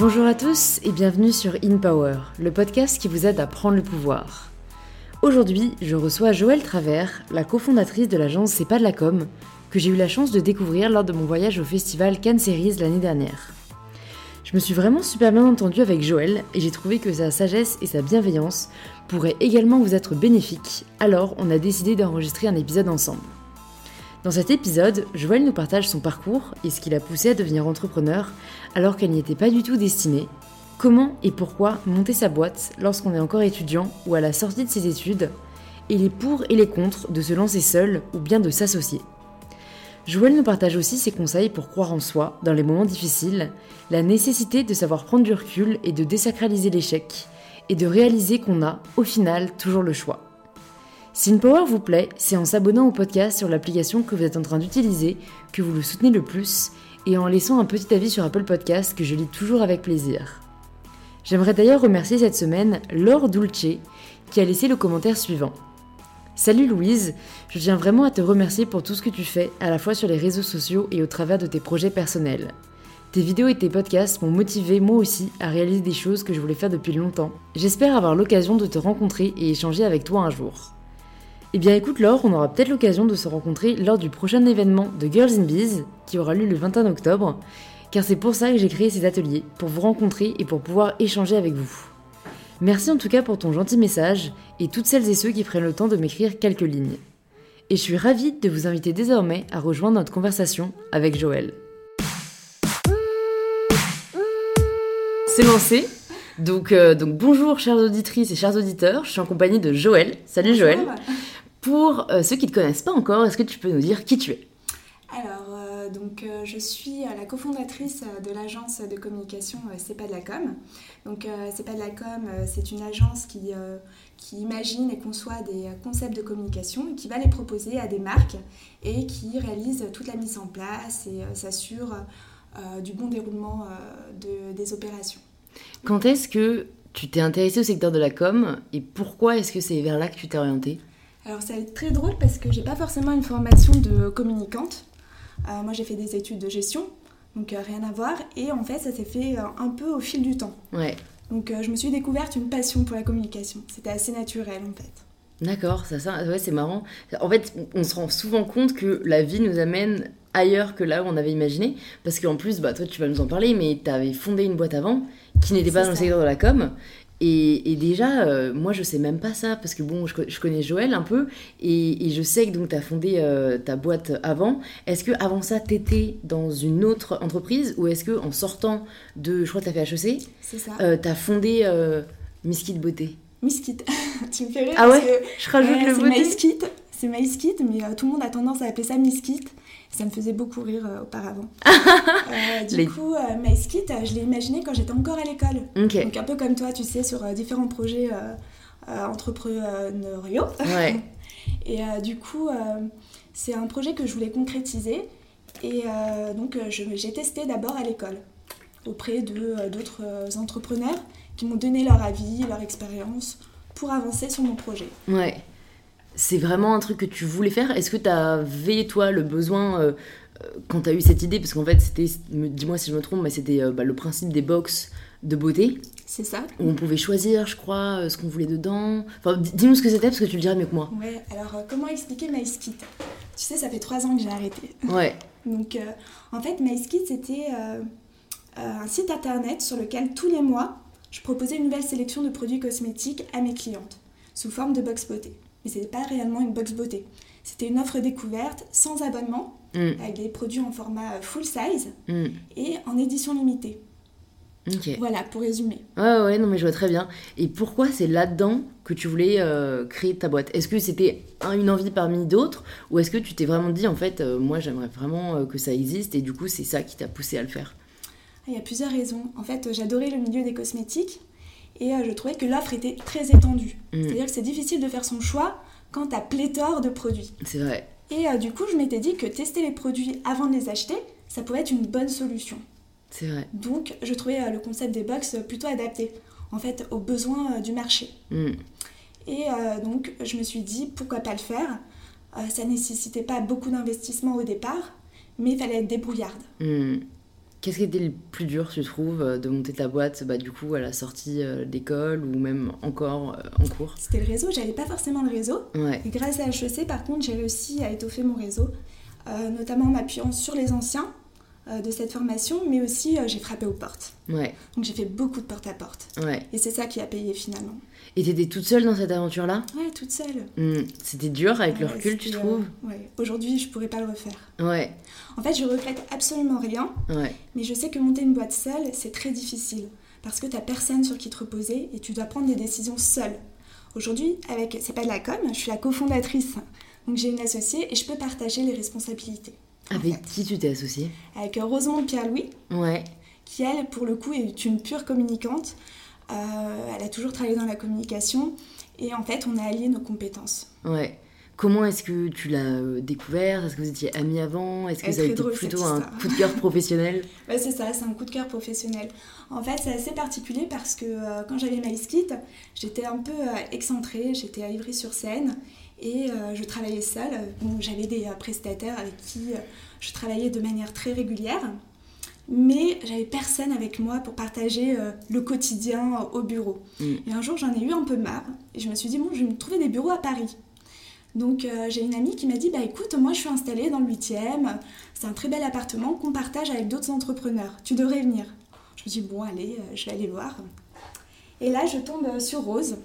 Bonjour à tous et bienvenue sur In Power, le podcast qui vous aide à prendre le pouvoir. Aujourd'hui, je reçois Joëlle Travers, la cofondatrice de l'agence C'est pas de la com, que j'ai eu la chance de découvrir lors de mon voyage au festival Cannes Series l'année dernière. Je me suis vraiment super bien entendue avec Joël et j'ai trouvé que sa sagesse et sa bienveillance pourraient également vous être bénéfiques, alors on a décidé d'enregistrer un épisode ensemble. Dans cet épisode, Joël nous partage son parcours et ce qui l'a poussé à devenir entrepreneur alors qu'elle n'y était pas du tout destinée, comment et pourquoi monter sa boîte lorsqu'on est encore étudiant ou à la sortie de ses études, et les pour et les contre de se lancer seul ou bien de s'associer. Joël nous partage aussi ses conseils pour croire en soi dans les moments difficiles, la nécessité de savoir prendre du recul et de désacraliser l'échec, et de réaliser qu'on a, au final, toujours le choix. Si Power vous plaît, c'est en s'abonnant au podcast sur l'application que vous êtes en train d'utiliser que vous le soutenez le plus et en laissant un petit avis sur Apple Podcast que je lis toujours avec plaisir. J'aimerais d'ailleurs remercier cette semaine Laure Dulce qui a laissé le commentaire suivant. Salut Louise, je tiens vraiment à te remercier pour tout ce que tu fais, à la fois sur les réseaux sociaux et au travers de tes projets personnels. Tes vidéos et tes podcasts m'ont motivé moi aussi à réaliser des choses que je voulais faire depuis longtemps. J'espère avoir l'occasion de te rencontrer et échanger avec toi un jour. Eh bien écoute Laure, on aura peut-être l'occasion de se rencontrer lors du prochain événement de Girls in Bees qui aura lieu le 21 octobre, car c'est pour ça que j'ai créé ces ateliers, pour vous rencontrer et pour pouvoir échanger avec vous. Merci en tout cas pour ton gentil message et toutes celles et ceux qui prennent le temps de m'écrire quelques lignes. Et je suis ravie de vous inviter désormais à rejoindre notre conversation avec Joël. C'est lancé. Donc, euh, donc bonjour chères auditrices et chers auditeurs, je suis en compagnie de Joël. Salut Joël. Pour euh, ceux qui ne te connaissent pas encore, est-ce que tu peux nous dire qui tu es? Alors, euh, donc, euh, je suis la cofondatrice de l'agence de communication C'est pas de la com. Donc, C'est pas de la com, c'est une agence qui, qui imagine et conçoit des concepts de communication et qui va les proposer à des marques et qui réalise toute la mise en place et s'assure du bon déroulement de, des opérations. Quand est-ce que tu t'es intéressée au secteur de la com et pourquoi est-ce que c'est vers là que tu t'es orientée? Alors ça va être très drôle parce que j'ai pas forcément une formation de communicante. Euh, moi j'ai fait des études de gestion, donc euh, rien à voir. Et en fait ça s'est fait euh, un peu au fil du temps. Ouais. Donc je me suis découverte une passion pour la communication. C'était assez naturel en fait. D'accord, ça, ça ouais, c'est marrant. En fait, on se rend souvent compte que la vie nous amène ailleurs que là où on avait imaginé. Parce qu'en plus, bah, toi, tu vas nous en parler, mais tu avais fondé une boîte avant qui n'était pas dans le secteur de la com. Et, déjà, euh, moi, je sais même pas ça, parce que bon, je, connais Joël un peu, et, je sais que tu as fondé euh, ta boîte avant. Est-ce que avant ça, tu étais dans une autre entreprise, ou est-ce que en sortant de, je crois que tu as fait HEC, c'est ça. Euh, tu as fondé Miss Kit Beauté? Miss Kit, tu me fais rire. Ah ouais, je rajoute le beauté. C'est Miss Kit, mais tout le monde a tendance à appeler ça Miss Kit. Ça me faisait beaucoup rire euh, auparavant. Euh, du coup, euh, MySkit, je l'ai imaginé quand j'étais encore à l'école. Donc un peu comme toi, tu sais, sur différents projets entrepreneuriaux. Ouais. Et du coup, c'est un projet que je voulais concrétiser. Et donc, j'ai testé d'abord à l'école, auprès de d'autres entrepreneurs qui m'ont donné leur avis, leur expérience pour avancer sur mon projet. Ouais c'est vraiment un truc que tu voulais faire? Est-ce que tu avais, toi, le besoin, euh, euh, quand tu as eu cette idée, parce qu'en fait, c'était, dis-moi si je me trompe, mais c'était euh, bah, le principe des box de beauté C'est ça. Où on pouvait choisir, je crois, ce qu'on voulait dedans. Enfin, dis-nous ce que c'était, parce que tu le dirais mieux que moi. Ouais, alors comment expliquer MySkit? Tu sais, ça fait trois ans que j'ai arrêté. Ouais. Donc, en fait, MySkit, c'était un site internet sur lequel tous les mois, je proposais une nouvelle sélection de produits cosmétiques à mes clientes, sous forme de box beauté mais c'était pas réellement une box beauté. C'était une offre découverte sans abonnement, mm. avec des produits en format full size mm. et en édition limitée. Voilà, pour résumer. Ouais, ouais, non, mais je vois très bien. Et pourquoi c'est là-dedans que tu voulais euh, créer ta boîte? Est-ce que c'était une envie parmi d'autres? Ou est-ce que tu t'es vraiment dit, en fait, euh, moi j'aimerais vraiment euh, que ça existe et du coup c'est ça qui t'a poussé à le faire? Il y a plusieurs raisons. En fait, j'adorais le milieu des cosmétiques et euh, je trouvais que l'offre était très étendue. Mm. C'est-à-dire que c'est difficile de faire son choix quand tu as pléthore de produits. C'est vrai. Et euh, du coup, je m'étais dit que tester les produits avant de les acheter, ça pourrait être une bonne solution. C'est vrai. Donc, je trouvais euh, le concept des box plutôt adapté, en fait, aux besoins du marché. Mm. Et donc, je me suis dit, pourquoi pas le faire? Ça nécessitait pas beaucoup d'investissement au départ, mais il fallait être débrouillarde. Mm. Qu'est-ce qui était le plus dur, tu trouves, de monter ta boîte bah, du coup à la sortie d'école ou même encore en cours? C'était le réseau, j'avais pas forcément le réseau. Ouais. Et grâce à HEC, par contre, j'ai réussi à étoffer mon réseau, notamment en m'appuyant sur les anciens euh, de cette formation, mais aussi euh, j'ai frappé aux portes. Ouais. Donc j'ai fait beaucoup de porte-à-porte. Ouais. Et c'est ça qui a payé finalement. Et t'étais toute seule dans cette aventure-là? Ouais, toute seule. Hmm. C'était dur avec le recul, tu trouves? euh, Ouais. Aujourd'hui, je pourrais pas le refaire. Ouais, En fait, je regrette absolument rien, ouais, mais je sais que monter une boîte seule, c'est très difficile. Parce que t'as personne sur qui te reposer et tu dois prendre des décisions seule. Aujourd'hui, avec C'est pas de la com, je suis la cofondatrice. Donc j'ai une associée et je peux partager les responsabilités. Avec fait. qui tu t'es associée? Avec Rosemont Pierre-Louis, Ouais, qui elle, pour le coup, est une pure communicante. Euh, elle a toujours travaillé dans la communication et en fait, on a allié nos compétences. ouais. Comment est-ce que tu l'as euh, découvert? Est-ce que vous étiez amis avant? Est-ce que ça a été drôle, plutôt un coup de cœur professionnel? Ouais, c'est ça, c'est un coup de cœur professionnel. En fait, c'est assez particulier parce que euh, quand j'avais MySkit, j'étais un peu euh, excentrée, j'étais à Ivry-sur-Seine et euh, je travaillais seule. J'avais des euh, prestataires avec qui euh, je travaillais de manière très régulière, mais j'avais personne avec moi pour partager le quotidien au bureau. Mm. Et un jour, j'en ai eu un peu marre et je me suis dit, bon, je vais me trouver des bureaux à Paris. Donc euh, j'ai une amie qui m'a dit, bah écoute, moi je suis installée dans le 8e, c'est un très bel appartement qu'on partage avec d'autres entrepreneurs, tu devrais venir. Je me dis, bon allez, euh, je vais aller voir. Et là je tombe sur Rose,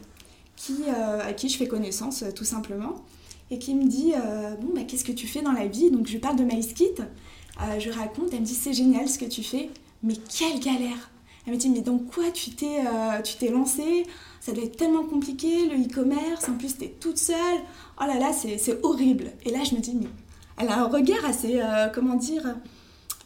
qui, euh, à qui je fais connaissance euh, tout simplement, et qui me dit, euh, bon bah qu'est-ce que tu fais dans la vie? Donc je lui parle de MySkit, je raconte, elle me dit, c'est génial ce que tu fais, mais quelle galère Elle me dit, mais dans quoi tu t'es euh, tu t'es lancée? Ça doit être tellement compliqué, le e-commerce, en plus t'es toute seule, oh là là, c'est horrible. Et là, je me dis, mais elle a un regard assez, euh, comment dire,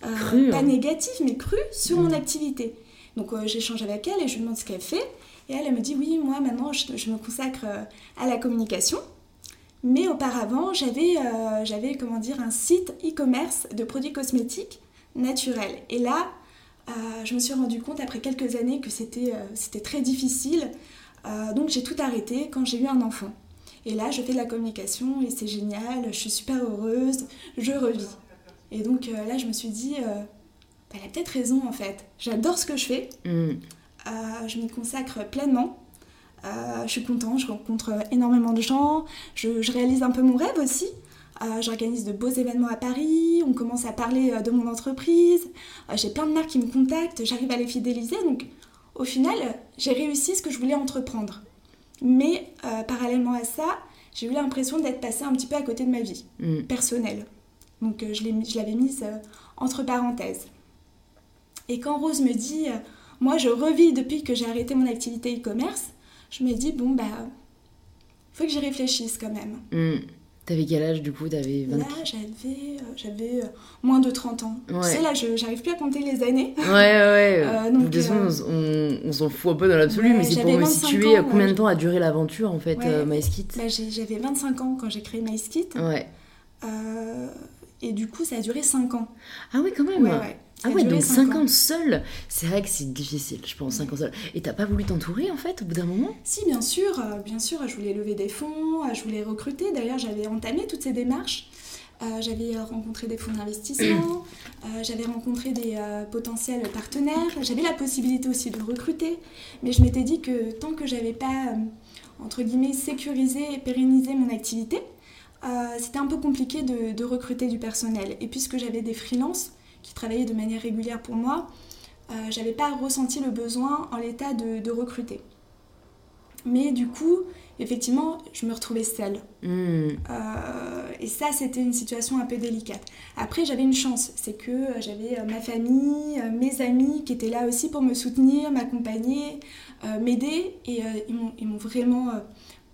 euh, Cru, pas hein. négatif, mais cru sur Mm. mon activité. Donc j'échange avec elle et je lui demande ce qu'elle fait. Et elle, me dit, oui, moi maintenant, je, me consacre euh, à la communication. Mais auparavant, j'avais, euh, j'avais, comment dire, un site e-commerce de produits cosmétiques naturels. Et là, euh, je me suis rendu compte après quelques années que c'était, c'était très difficile. Donc j'ai tout arrêté quand j'ai eu un enfant. Et là, je fais de la communication et c'est génial, je suis super heureuse, je revis. Et donc là, je me suis dit, bah, elle a peut-être raison en fait. J'adore ce que je fais, Hmm. Euh, je m'y consacre pleinement. Euh, je suis contente, je rencontre énormément de gens, je, je réalise un peu mon rêve aussi. Euh, J'organise de beaux événements à Paris, on commence à parler euh, de mon entreprise, Euh, j'ai plein de marques qui me contactent, j'arrive à les fidéliser. Donc au final, j'ai réussi ce que je voulais entreprendre. Mais parallèlement à ça, j'ai eu l'impression d'être passée un petit peu à côté de ma vie Hmm. personnelle. Donc je l'avais mise entre parenthèses. Et quand Rose me dit, moi je revis depuis que j'ai arrêté mon activité e-commerce, je me dis, bon bah, faut que j'y réfléchisse quand même. Hmm. T'avais quel âge du coup? T'avais 20 Là, j'avais euh, euh, moins de 30 ans. Ouais. Tu sais, là, je j'arrive plus à compter les années. Ouais, ouais. Euh, donc, de toute façon, euh, on, on s'en fout un peu dans l'absolu, Ouais, mais c'est pour me 25 situer ans, combien de temps a duré l'aventure en fait, MySkit? Bah, J'avais 25 ans quand j'ai créé MySkit. Ouais. Et du coup, ça a duré 5 ans. Ah oui, quand même Ouais, ouais. Ah ouais, donc cinq 5 ans. seul C'est vrai que c'est difficile, je pense, 5 ans seul. Et t'as pas voulu t'entourer en fait au bout d'un moment? Si, bien sûr, euh, bien sûr, je voulais lever des fonds, euh, je voulais recruter. D'ailleurs, j'avais entamé toutes ces démarches. Euh, j'avais rencontré des fonds d'investissement, euh, j'avais rencontré des euh, potentiels partenaires, j'avais la possibilité aussi de recruter, mais je m'étais dit que tant que j'avais pas, entre guillemets, sécurisé et pérennisé mon activité, c'était un peu compliqué de, de recruter du personnel. Et puisque j'avais des freelances qui travaillaient de manière régulière pour moi, euh, j'avais pas ressenti le besoin en l'état de, de recruter. Mais du coup, effectivement, je me retrouvais seule. Hmm. Euh, et ça, c'était une situation un peu délicate. Après, j'avais une chance, c'est que euh, j'avais ma famille, mes amis qui étaient là aussi pour me soutenir, m'accompagner, euh, m'aider, et ils m'ont- vraiment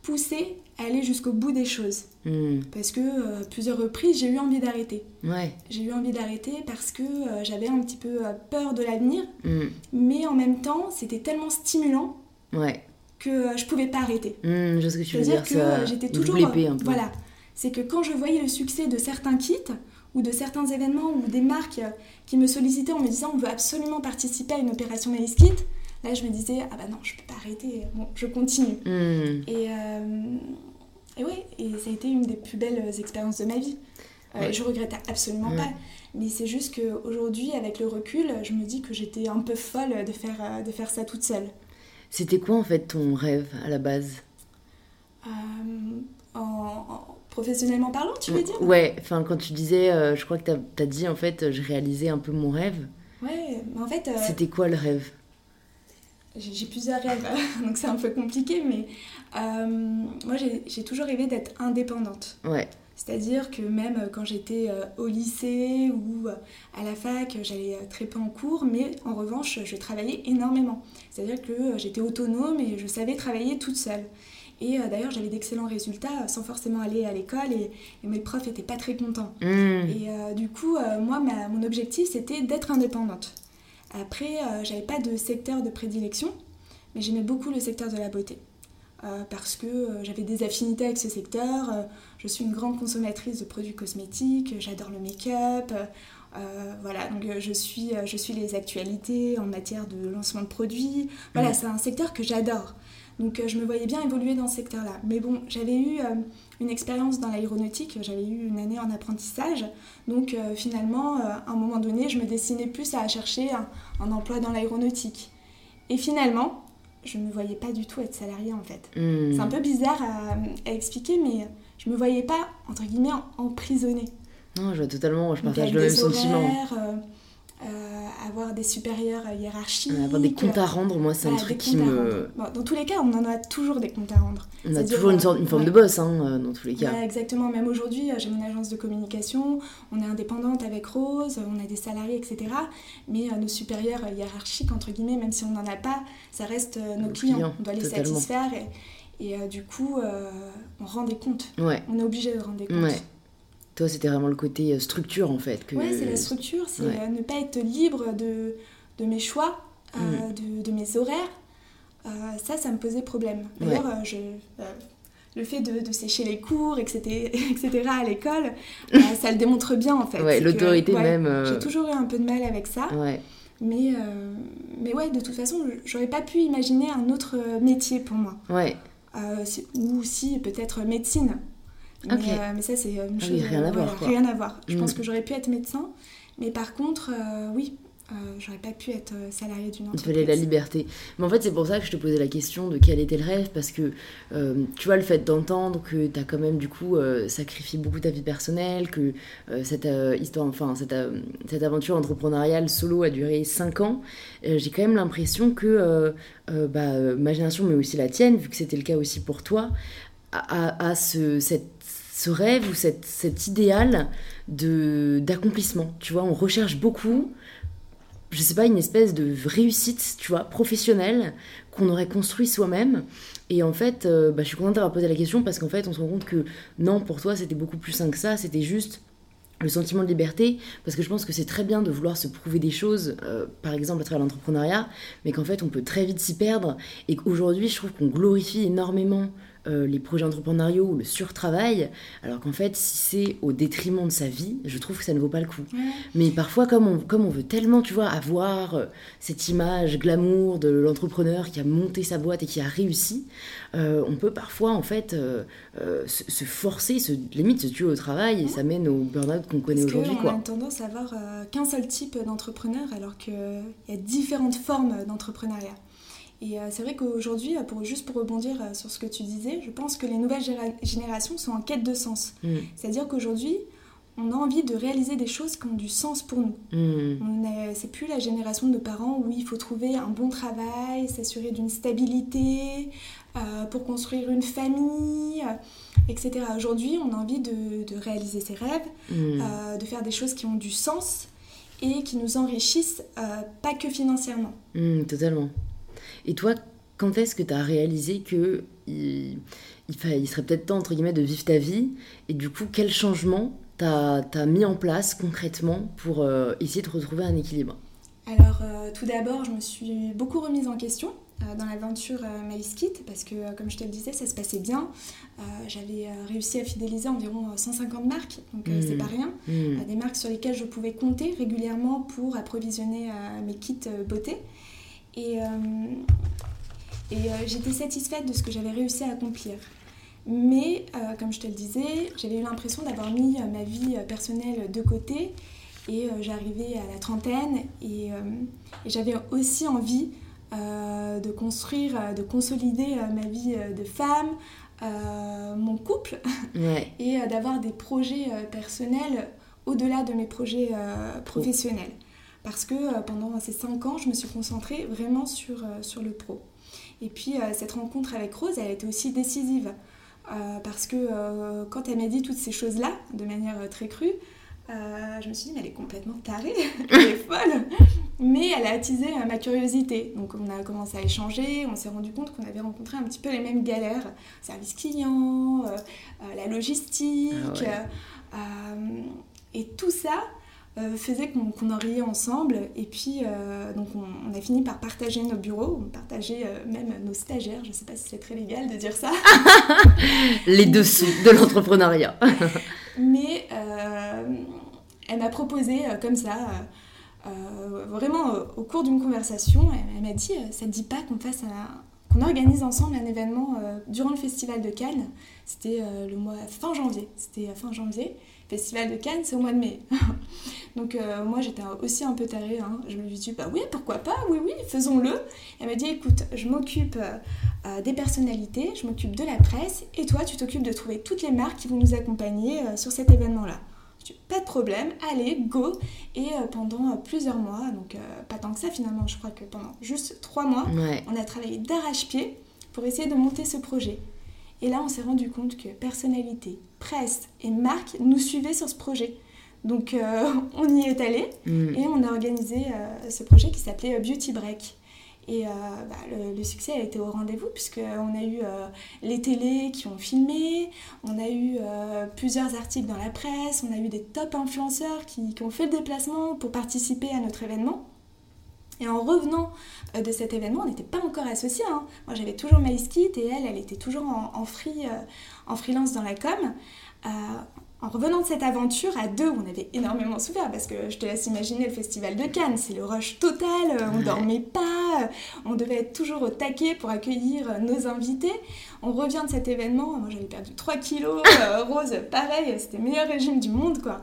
poussé à aller jusqu'au bout des choses. Hmm. Parce que euh, plusieurs reprises, j'ai eu envie d'arrêter. Ouais. J'ai eu envie d'arrêter parce que euh, j'avais un petit peu euh, peur de l'avenir, Hmm. mais en même temps, c'était tellement stimulant Ouais. que je pouvais pas arrêter. Hmm, je sais ce que tu veux dire, que ça. j'étais toujours. épée un peu. Voilà. C'est que quand je voyais le succès de certains kits ou de certains événements ou des marques qui me sollicitaient en me disant on veut absolument participer à une opération Maïs Kit, là je me disais ah bah non, je peux pas arrêter, bon, je continue. Hmm. Et, euh, et ouais, et ça a été une des plus belles expériences de ma vie. Je regrette absolument pas. Mais c'est juste qu'aujourd'hui, avec le recul, je me dis que j'étais un peu folle de faire, de faire ça toute seule. C'était quoi en fait ton rêve à la base? En, professionnellement parlant, tu veux dire? Ouais, enfin quand tu disais, je crois que tu as, dit en fait, je réalisais un peu mon rêve. Ouais, mais en fait... C'était quoi le rêve? J'ai plusieurs rêves, donc c'est un peu compliqué, mais euh, moi j'ai toujours rêvé d'être indépendante. Ouais. C'est-à-dire que même quand j'étais euh, au lycée ou euh, à la fac, j'allais très peu en cours, mais en revanche, je travaillais énormément. C'est-à-dire que j'étais autonome et je savais travailler toute seule. Et d'ailleurs, j'avais d'excellents résultats sans forcément aller à l'école et, mes profs n'étaient pas très contents. Mmh. Et du coup, moi, mon objectif, c'était d'être indépendante. Après, euh, j'avais pas de secteur de prédilection, mais j'aimais beaucoup le secteur de la beauté. Euh, parce que euh, j'avais des affinités avec ce secteur. je suis une grande consommatrice de produits cosmétiques, j'adore le make-up. voilà, donc je suis, je suis les actualités en matière de lancement de produits. Voilà, c'est un secteur que j'adore. Donc je me voyais bien évoluer dans ce secteur-là. Mais bon, j'avais eu une expérience dans l'aéronautique, j'avais eu une année en apprentissage. Donc euh, finalement, euh, à un moment donné, je me destinais plus à chercher un, emploi dans l'aéronautique. Et finalement, je ne me voyais pas du tout être salariée en fait. Hmm. C'est un peu bizarre à, expliquer, mais je me voyais pas, entre guillemets, emprisonnée. Non, je vois totalement, je partage le même sentiment. Euh, euh, avoir des supérieurs hiérarchiques. avoir des comptes à rendre, moi, c'est un truc qui me. dans tous les cas, on en a toujours des comptes à rendre. On a toujours une, sorte, une forme de boss, hein, euh, dans tous les cas. exactement. Même aujourd'hui, euh, j'ai mon agence de communication, on est indépendante avec Rose, on a des salariés, etc. Mais nos supérieurs hiérarchiques, entre guillemets, même si on n'en a pas, ça reste nos, clients. On doit les satisfaire. Et, et du coup, on rend des comptes. Ouais. On est obligé de rendre des comptes. Toi, c'était vraiment le côté euh, structure en fait. Que... Ouais, c'est la structure, c'est euh, ne pas être libre de, de mes choix, euh, mm. de, de, mes horaires. ça, ça me posait problème. D'ailleurs, le fait de, de, sécher les cours, etc., etc. à l'école, ça le démontre bien en fait. Ouais, l'autorité même. J'ai toujours eu un peu de mal avec ça. Ouais. Mais, mais ouais, de toute façon, j'aurais pas pu imaginer un autre métier pour moi. Ouais. ou aussi peut-être médecine. Euh, mais, ça, c'est une ah chose. rien à voir. Rien à voir. Je pense mm. que j'aurais pu être médecin, mais par contre, euh, oui, euh, j'aurais pas pu être salarié d'une entreprise. Il fallait la liberté. Mais en fait, c'est pour ça que je te posais la question de quel était le rêve, parce que tu vois, le fait d'entendre que tu as quand même du coup sacrifié beaucoup ta vie personnelle, que cette histoire, enfin, cette, cette, aventure entrepreneuriale solo a duré 5 ans, j'ai quand même l'impression que bah, ma génération, mais aussi la tienne, vu que c'était le cas aussi pour toi, a, a ce, cette ce rêve ou cette, cet idéal de d'accomplissement. Tu vois, on recherche beaucoup, je sais pas, une espèce de réussite, tu vois, professionnelle qu'on aurait construit soi-même. Et en fait, euh, bah, je suis contente d'avoir posé la question parce qu'en fait, on se rend compte que non, pour toi, c'était beaucoup plus sain que ça. C'était juste le sentiment de liberté, parce que je pense que c'est très bien de vouloir se prouver des choses, euh, par exemple à travers l'entrepreneuriat, mais qu'en fait on peut très vite s'y perdre, et qu'aujourd'hui je trouve qu'on glorifie énormément euh, les projets entrepreneuriaux ou le surtravail, alors qu'en fait, si c'est au détriment de sa vie, je trouve que ça ne vaut pas le coup. Mais parfois, comme on, comme on veut tellement, tu vois, avoir euh, cette image glamour de l'entrepreneur qui a monté sa boîte et qui a réussi, euh, on peut parfois, en fait, se, forcer, se, limite se tuer au travail et ça mène au burn-out qu'on connaît aujourd'hui. On a tendance à avoir qu'un seul type d'entrepreneur alors qu'il y a différentes formes d'entrepreneuriat. Et euh, c'est vrai qu'aujourd'hui, pour, juste pour rebondir euh, sur ce que tu disais, je pense que les nouvelles générations sont en quête de sens. Mm. C'est-à-dire qu'aujourd'hui, on a envie de réaliser des choses qui ont du sens pour nous. Mm. C'est plus la génération de parents où il faut trouver un bon travail, s'assurer d'une stabilité, euh, pour construire une famille, etc. Aujourd'hui, on a envie de, réaliser ses rêves, mm. de faire des choses qui ont du sens et qui nous enrichissent, pas que financièrement. totalement. Et toi, quand est-ce que tu as réalisé que il, il, serait peut-être temps, entre guillemets, de vivre ta vie Et du coup, quel changement tu as, mis en place concrètement pour euh, essayer de retrouver un équilibre? Alors, euh, tout d'abord, je me suis beaucoup remise en question euh, dans l'aventure Kit parce que, comme je te le disais, ça se passait bien. J'avais réussi à fidéliser environ 150 marques, donc c'est mmh. pas rien. Mmh. des marques sur lesquelles je pouvais compter régulièrement pour approvisionner mes kits beauté. Et, euh, et euh, j'étais satisfaite de ce que j'avais réussi à accomplir. Mais comme je te le disais, j'avais eu l'impression d'avoir mis ma vie personnelle de côté et j'arrivais à la trentaine et, et j'avais aussi envie de construire, de consolider ma vie de femme, mon couple et d'avoir des projets personnels au-delà de mes projets professionnels parce que euh, pendant ces cinq ans, je me suis concentrée vraiment sur, euh, sur le pro. Et puis euh, cette rencontre avec Rose, elle a été aussi décisive. parce que quand elle m'a dit toutes ces choses-là, de manière très crue, je me suis dit, mais elle est complètement tarée, elle est folle. Mais elle a attisé ma curiosité. Donc on a commencé à échanger, on s'est rendu compte qu'on avait rencontré un petit peu les mêmes galères. Service client, la logistique. Ah et tout ça, euh, faisait qu'on en riait ensemble. Et puis, euh, donc on, a fini par partager nos bureaux, on partageait euh, même nos stagiaires. Je ne sais pas si c'est très légal de dire ça. Les dessous de l'entrepreneuriat. Mais elle m'a proposé comme ça. vraiment au cours d'une conversation, elle, m'a dit ça ne dit pas qu'on fasse qu'on organise ensemble un événement durant le festival de Cannes? C'était le mois fin janvier. C'était fin janvier. Festival de Cannes, c'est au mois de mai. Donc euh, moi j'étais aussi un peu tarée. Hein. Je me suis dit bah oui pourquoi pas, oui oui faisons-le. Elle m'a dit écoute je m'occupe euh, euh, des personnalités, je m'occupe de la presse et toi tu t'occupes de trouver toutes les marques qui vont nous accompagner sur cet événement-là. Pas de problème, allez, go Et pendant plusieurs mois, donc pas tant que ça finalement, je crois que pendant juste trois mois, on a travaillé d'arrache-pied pour essayer de monter ce projet. Et là, on s'est rendu compte que personnalité, presse et marque nous suivaient sur ce projet. Donc, euh, on y est allé mm. et on a organisé euh, ce projet qui s'appelait euh, Beauty Break. Et bah, le, succès a été au rendez-vous puisqu'on a eu les télés qui ont filmé, on a eu plusieurs articles dans la presse, on a eu des top influenceurs qui, ont fait le déplacement pour participer à notre événement. Et en revenant euh, de cet événement, on n'était pas encore associés. Hein. Moi, j'avais toujours MySkit et elle, elle était toujours en, free, euh, en freelance dans la com. Euh, en revenant de cette aventure, à deux, on avait énormément souffert parce que je te laisse imaginer le festival de Cannes, c'est le rush total, on dormait pas, on devait être toujours au taquet pour accueillir nos invités. On revient de cet événement, moi j'avais perdu 3 kilos, Rose pareil, c'était le meilleur régime du monde quoi.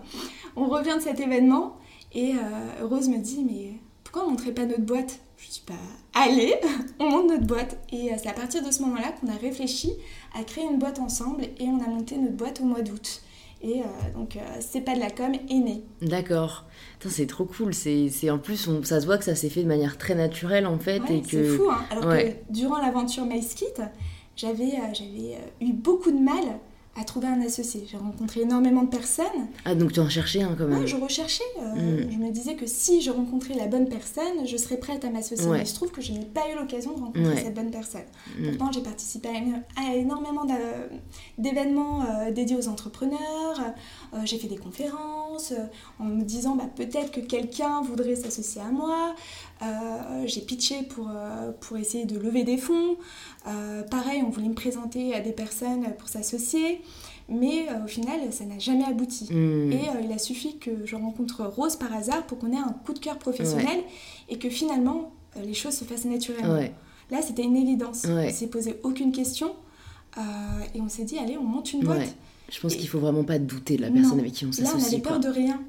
On revient de cet événement et Rose me dit mais pourquoi on montrait pas notre boîte? Je dis pas, allez, on monte notre boîte. Et euh, c'est à partir de ce moment-là qu'on a réfléchi à créer une boîte ensemble et on a monté notre boîte au mois d'août. Et euh, donc, euh, c'est pas de la com est né. D'accord. C'est trop cool. C'est en plus, ça se voit que ça s'est fait de manière très naturelle en fait. Ouais, c'est fou. Hein. Alors que durant l'aventure MySkit, j'avais j'avais eu beaucoup de mal à trouver un associé. J'ai rencontré énormément de personnes. Ah, donc tu en cherchais un quand même Oui, je recherchais. Euh, mm. Je me disais que si je rencontrais la bonne personne, je serais prête à m'associer. Mais il se trouve que je n'ai pas eu l'occasion de rencontrer cette bonne personne. Mm. Pourtant, j'ai participé à, énormément d'événements euh, dédiés aux entrepreneurs. Euh, j'ai fait des conférences en me disant bah, peut-être que quelqu'un voudrait s'associer à moi. J'ai pitché pour, pour essayer de lever des fonds. pareil, on voulait me présenter à des personnes pour s'associer. Mais euh, au final, ça n'a jamais abouti. Hmm. Et euh, il a suffi que je rencontre Rose par hasard pour qu'on ait un coup de cœur professionnel et que finalement, euh, les choses se fassent naturellement. Là, c'était une évidence. On ne s'est posé aucune question et on s'est dit, allez, on monte une boîte. Je pense qu'il faut vraiment pas douter de la personne avec qui on s'associe. Là, on avait peur de rien.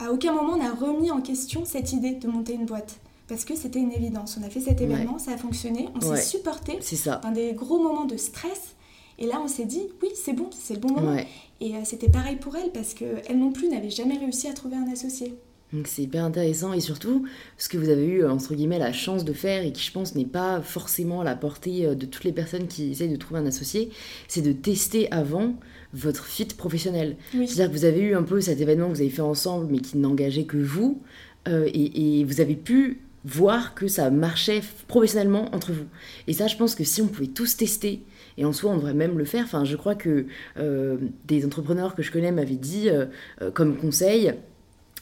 À aucun moment, on a remis en question cette idée de monter une boîte parce que c'était une évidence. On a fait cet événement, ça a fonctionné, on s'est supporté dans des gros moments de stress. Et là, on s'est dit, oui, c'est bon, c'est le bon moment. Et euh, c'était pareil pour elle, parce qu'elle non plus n'avait jamais réussi à trouver un associé. Donc c'est hyper intéressant et surtout ce que vous avez eu entre guillemets la chance de faire et qui je pense n'est pas forcément à la portée euh, de toutes les personnes qui essayent de trouver un associé, c'est de tester avant votre fit professionnel. C'est-à-dire que vous avez eu un peu cet événement que vous avez fait ensemble mais qui n'engageait que vous euh, et, et, vous avez pu voir que ça marchait professionnellement entre vous. Et ça je pense que si on pouvait tous tester et en soi, on devrait même le faire. Enfin, je crois que euh, des entrepreneurs que je connais m'avaient dit euh, comme conseil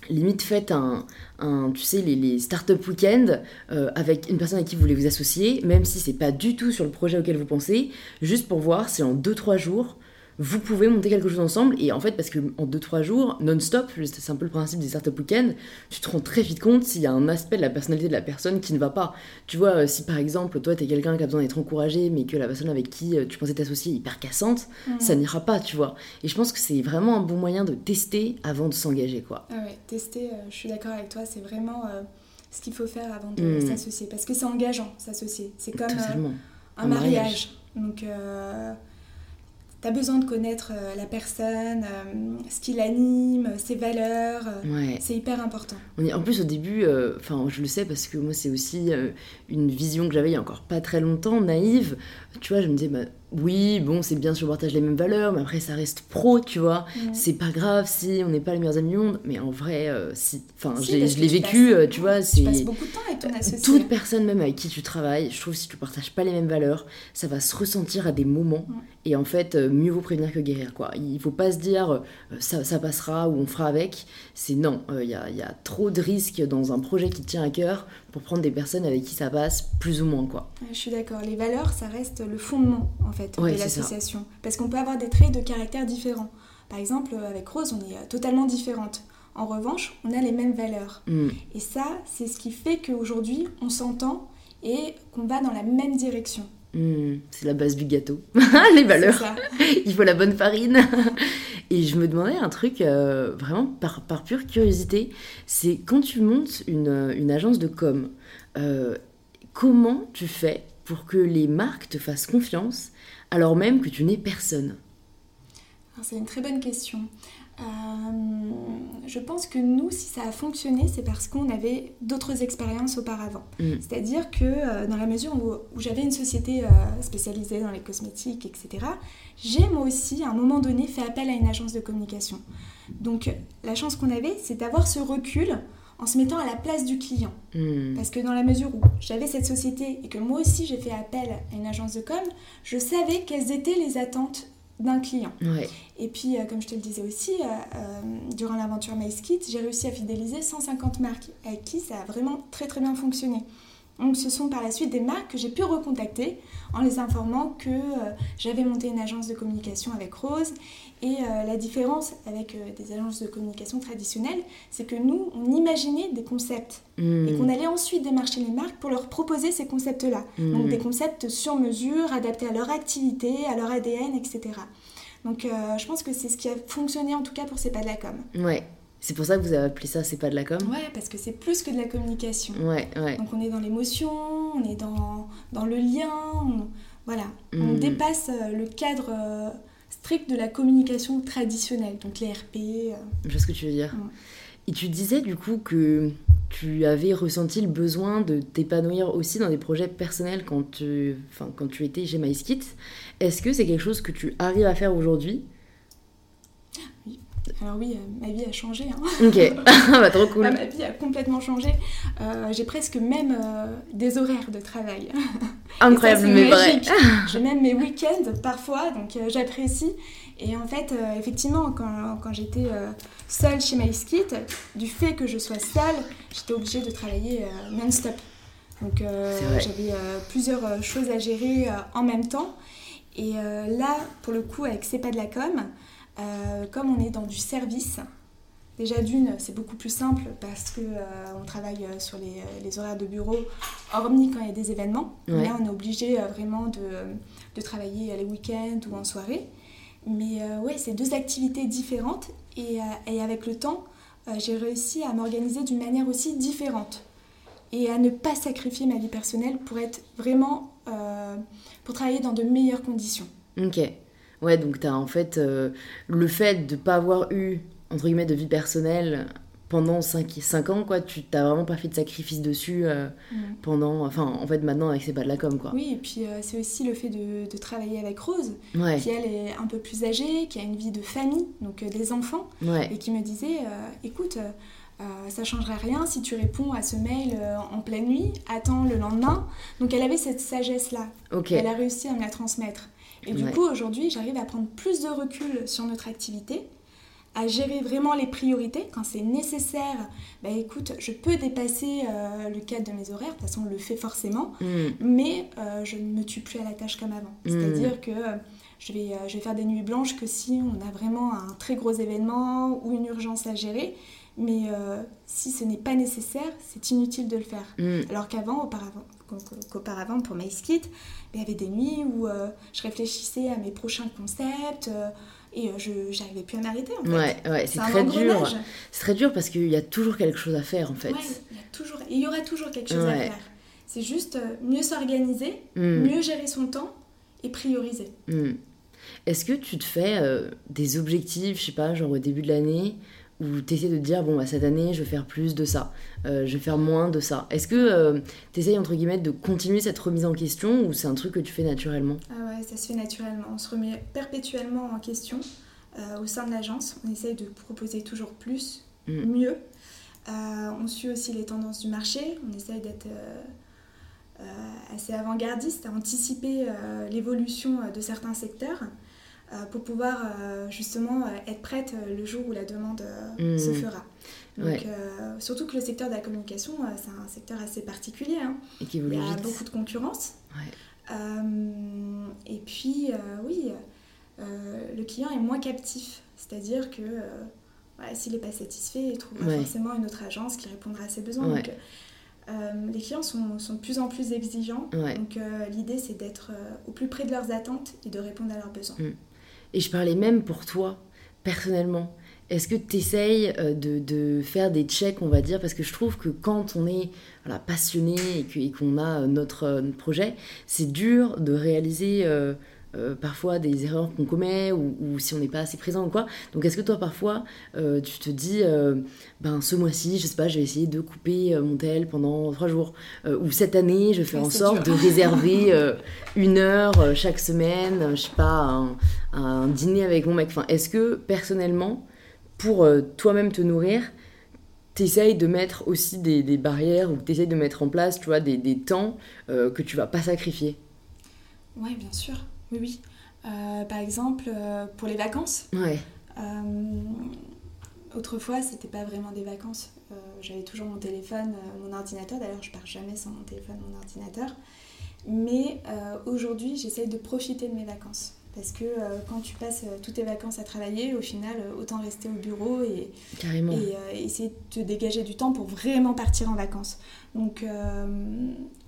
limite faites un, tu sais les, les start-up week-end avec une personne avec qui vous voulez vous associer même si c'est pas du tout sur le projet auquel vous pensez juste pour voir si en 2-3 jours vous pouvez monter quelque chose ensemble. Et en fait, parce que en 2-3 jours, non-stop, c'est un peu le principe des startup week-end, tu te rends très vite compte s'il y a un aspect de la personnalité de la personne qui ne va pas. Tu vois, euh, si par exemple, toi, t'es quelqu'un qui a besoin d'être encouragé, mais que la personne avec qui euh, tu pensais t'associer est hyper cassante, Mhm. ça n'ira pas, tu vois. Et je pense que c'est vraiment un bon moyen de tester avant de s'engager, quoi. Ah ouais, tester, euh, je suis d'accord avec toi, c'est vraiment euh, ce qu'il faut faire avant de Mm. s'associer. Parce que c'est engageant, s'associer. C'est comme euh, un, Un mariage. mariage. Donc, tu as besoin de connaître euh, la personne, euh, ce qui l'anime, ses valeurs. euh, Ouais. C'est hyper important. On est- En plus, au début, euh, je le sais parce que moi, c'est aussi euh, une vision que j'avais il y a encore pas très longtemps, naïve. Tu vois, je me disais, bah, oui, bon, c'est bien si on partage les mêmes valeurs, mais après, ça reste pro, tu vois. C'est pas grave si on n'est pas les meilleurs amis du monde, mais en vrai, euh, si. Enfin, Si, je l'ai vécu, passes- euh, tu vois, Tu passes beaucoup de temps avec ton associé. Toute personne, même avec qui tu travailles, je trouve si tu partages pas les mêmes valeurs, ça va se ressentir à des moments. Et en fait, euh, mieux vaut prévenir que guérir, quoi. Il faut pas se dire ça, ça passera ou on fera avec. C'est non, il y, a, y a trop de risques dans un projet qui tient à cœur pour prendre des personnes avec qui ça passe plus ou moins, quoi. Ouais, Je suis d'accord. Les valeurs, ça reste le fondement en fait Ouais, de l'association. Parce qu'on peut avoir des traits de caractère différents. Par exemple, avec Rose, on est euh, totalement différentes. En revanche, on a les mêmes valeurs. Mm. Et ça, c'est ce qui fait qu'aujourd'hui, on s'entend et qu'on va dans la même direction. Mm. C'est la base du gâteau. les valeurs. Il faut la bonne farine. Et je me demandais un truc, euh, vraiment par, par pure curiosité, c'est quand tu montes une, une agence de com, euh, comment tu fais pour que les marques te fassent confiance alors même que tu n'es personne? Alors, C'est une très bonne question. Euh, je pense que nous, si ça a fonctionné, c'est parce qu'on avait d'autres expériences auparavant. Mm. C'est-à-dire que euh, dans la mesure où, où j'avais une société euh, spécialisée dans les cosmétiques, etc., j'ai moi aussi, à un moment donné, fait appel à une agence de communication. Donc la chance qu'on avait, c'est d'avoir ce recul en se mettant à la place du client. Hmm. Parce que dans la mesure où j'avais cette société et que moi aussi j'ai fait appel à une agence de com, je savais quelles étaient les attentes d'un client. Ouais. Et puis, euh, comme je te le disais aussi, euh, euh, durant l'aventure MySkit, j'ai réussi à fidéliser 150 marques avec qui ça a vraiment très très bien fonctionné. Donc ce sont par la suite des marques que j'ai pu recontacter en les informant que euh, j'avais monté une agence de communication avec Rose. Et euh, la différence avec euh, des agences de communication traditionnelles, c'est que nous, on imaginait des concepts Hmm. et qu'on allait ensuite démarcher les marques pour leur proposer ces concepts-là. Donc Hmm. des concepts sur mesure, adaptés à leur activité, à leur ADN, etc. Donc je pense que c'est ce qui a fonctionné en tout cas pour C'est pas de la com. Ouais. C'est pour ça que vous avez appelé ça C'est pas de la com Ouais, parce que c'est plus que de la communication. Ouais, ouais. Donc on est dans l'émotion, on est dans, dans le lien, on- voilà. On Hmm. dépasse euh, le cadre euh, strict de la communication traditionnelle, donc les RP. euh. Je vois ce que tu veux dire. Ouais. Et tu disais du coup que tu avais ressenti le besoin de t'épanouir aussi dans des projets personnels quand tu, enfin, quand tu étais chez MySkit. Est-ce que c'est quelque chose que tu arrives à faire aujourd'hui? Alors oui, euh, ma vie a changé. hein. Ok, bah trop cool. Ah, ma vie a complètement changé. Euh, J'ai presque même euh, des horaires de travail. Incroyable, ça, mais vrai. J'ai même mes week-ends parfois, donc j'apprécie. Et en fait, euh, effectivement, quand, quand j'étais euh, seule chez MySkit, du fait que je sois seule, j'étais obligée de travailler euh, non-stop. Donc j'avais plusieurs choses à gérer en même temps. Et là, pour le coup, avec C'est pas de la com, euh, comme on est dans du service, déjà d'une, c'est beaucoup plus simple parce que euh, on travaille euh, sur les, les horaires de bureau, hormis quand il y a des événements. Ouais. Là, on est obligé euh, vraiment de, de travailler les week-ends ou en soirée. Mais euh, ouais, c'est deux activités différentes et, euh, et avec le temps, euh, j'ai réussi à m'organiser d'une manière aussi différente et à ne pas sacrifier ma vie personnelle pour être vraiment euh, pour travailler dans de meilleures conditions. Ok. Ouais, donc t'as en fait euh, le fait de pas avoir eu, entre guillemets, de vie personnelle pendant 5, 5 ans, quoi, tu t'as vraiment pas fait de sacrifice dessus euh, pendant. Enfin, en fait, maintenant, avec C'est pas de la com, quoi. Oui, et puis euh, c'est aussi le fait de, de travailler avec Rose, Ouais, qui elle est un peu plus âgée, qui a une vie de famille, donc des enfants, ouais. et qui me disait écoute, euh, ça changerait rien si tu réponds à ce mail euh, en pleine nuit, attends le lendemain. Donc elle avait cette sagesse-là, elle a réussi à me la transmettre. Et du Ouais. coup, aujourd'hui, j'arrive à prendre plus de recul sur notre activité, à gérer vraiment les priorités quand c'est nécessaire. Bah écoute, je peux dépasser euh, le cadre de mes horaires, de toute façon, on le fait forcément, Hmm. mais euh, je ne me tue plus à la tâche comme avant. Mm. C'est-à-dire que je vais, je vais faire des nuits blanches que si on a vraiment un très gros événement ou une urgence à gérer. Mais si ce n'est pas nécessaire, c'est inutile de le faire. Mm. Alors qu'avant, auparavant, qu'auparavant pour MySkit, il y avait des nuits où je réfléchissais à mes prochains concepts et je n'arrivais plus à m'arrêter en fait. Ouais, ouais c'est très dur. C'est très dur parce qu'il y a toujours quelque chose à faire en fait. Ouais, il y a toujours, et il y aura toujours quelque chose à faire. C'est juste euh, mieux s'organiser, hmm. mieux gérer son temps et prioriser. Hmm. Est-ce que tu te fais euh, des objectifs, je sais pas, genre au début de l'année, où tu essaies de te dire, bon, bah, cette année, je vais faire plus de ça, euh, je vais faire moins de ça Est-ce que tu essayes, entre guillemets, de continuer cette remise en question ou c'est un truc que tu fais naturellement? Ah ouais, ça se fait naturellement. On se remet perpétuellement en question au sein de l'agence. On essaye de proposer toujours plus, hmm. mieux. on suit aussi les tendances du marché. On essaye d'être euh, assez avant-gardiste à anticiper euh, l'évolution euh, de certains secteurs pour pouvoir justement être prête le jour où la demande mmh. se fera. Donc, surtout que le secteur de la communication, c'est un secteur assez particulier. Hein. Et qui Il y a beaucoup de concurrence. et puis, oui, le client est moins captif. C'est-à-dire que s'il n'est pas satisfait, il trouvera forcément une autre agence qui répondra à ses besoins. Donc, euh, les clients sont, sont, de plus en plus exigeants. Donc euh, l'idée, c'est d'être euh, au plus près de leurs attentes et de répondre à leurs besoins. Mm. Et je parlais même pour toi, personnellement. Est-ce que tu essayes de, de, faire des checks, on va dire? Parce que je trouve que quand on est passionné et qu'on a notre, notre, projet, c'est dur de réaliser euh, parfois des erreurs qu'on commet ou, si on n'est pas assez présent ou quoi. Donc est-ce que toi parfois euh, tu te dis euh, ben ce mois-ci je sais pas je vais essayer de couper mon tel pendant trois jours ou cette année je vais faire en sorte de réserver une heure chaque semaine je sais pas un, dîner avec mon mec. Enfin est-ce que personnellement pour toi-même te nourrir t'essayes de mettre aussi des, barrières ou t'essayes de mettre en place tu vois des, des temps que tu vas pas sacrifier? Ouais, bien sûr. Oui, oui. Euh, par exemple, euh, pour les vacances. Ouais. Euh, autrefois, c'était pas vraiment des vacances. J'avais toujours mon téléphone, mon ordinateur. D'ailleurs, je pars jamais sans mon téléphone, mon ordinateur. Mais aujourd'hui, j'essaye de profiter de mes vacances. Parce que euh, quand tu passes euh, toutes tes vacances à travailler, au final, euh, autant rester au bureau et, et essayer de te dégager du temps pour vraiment partir en vacances. Donc,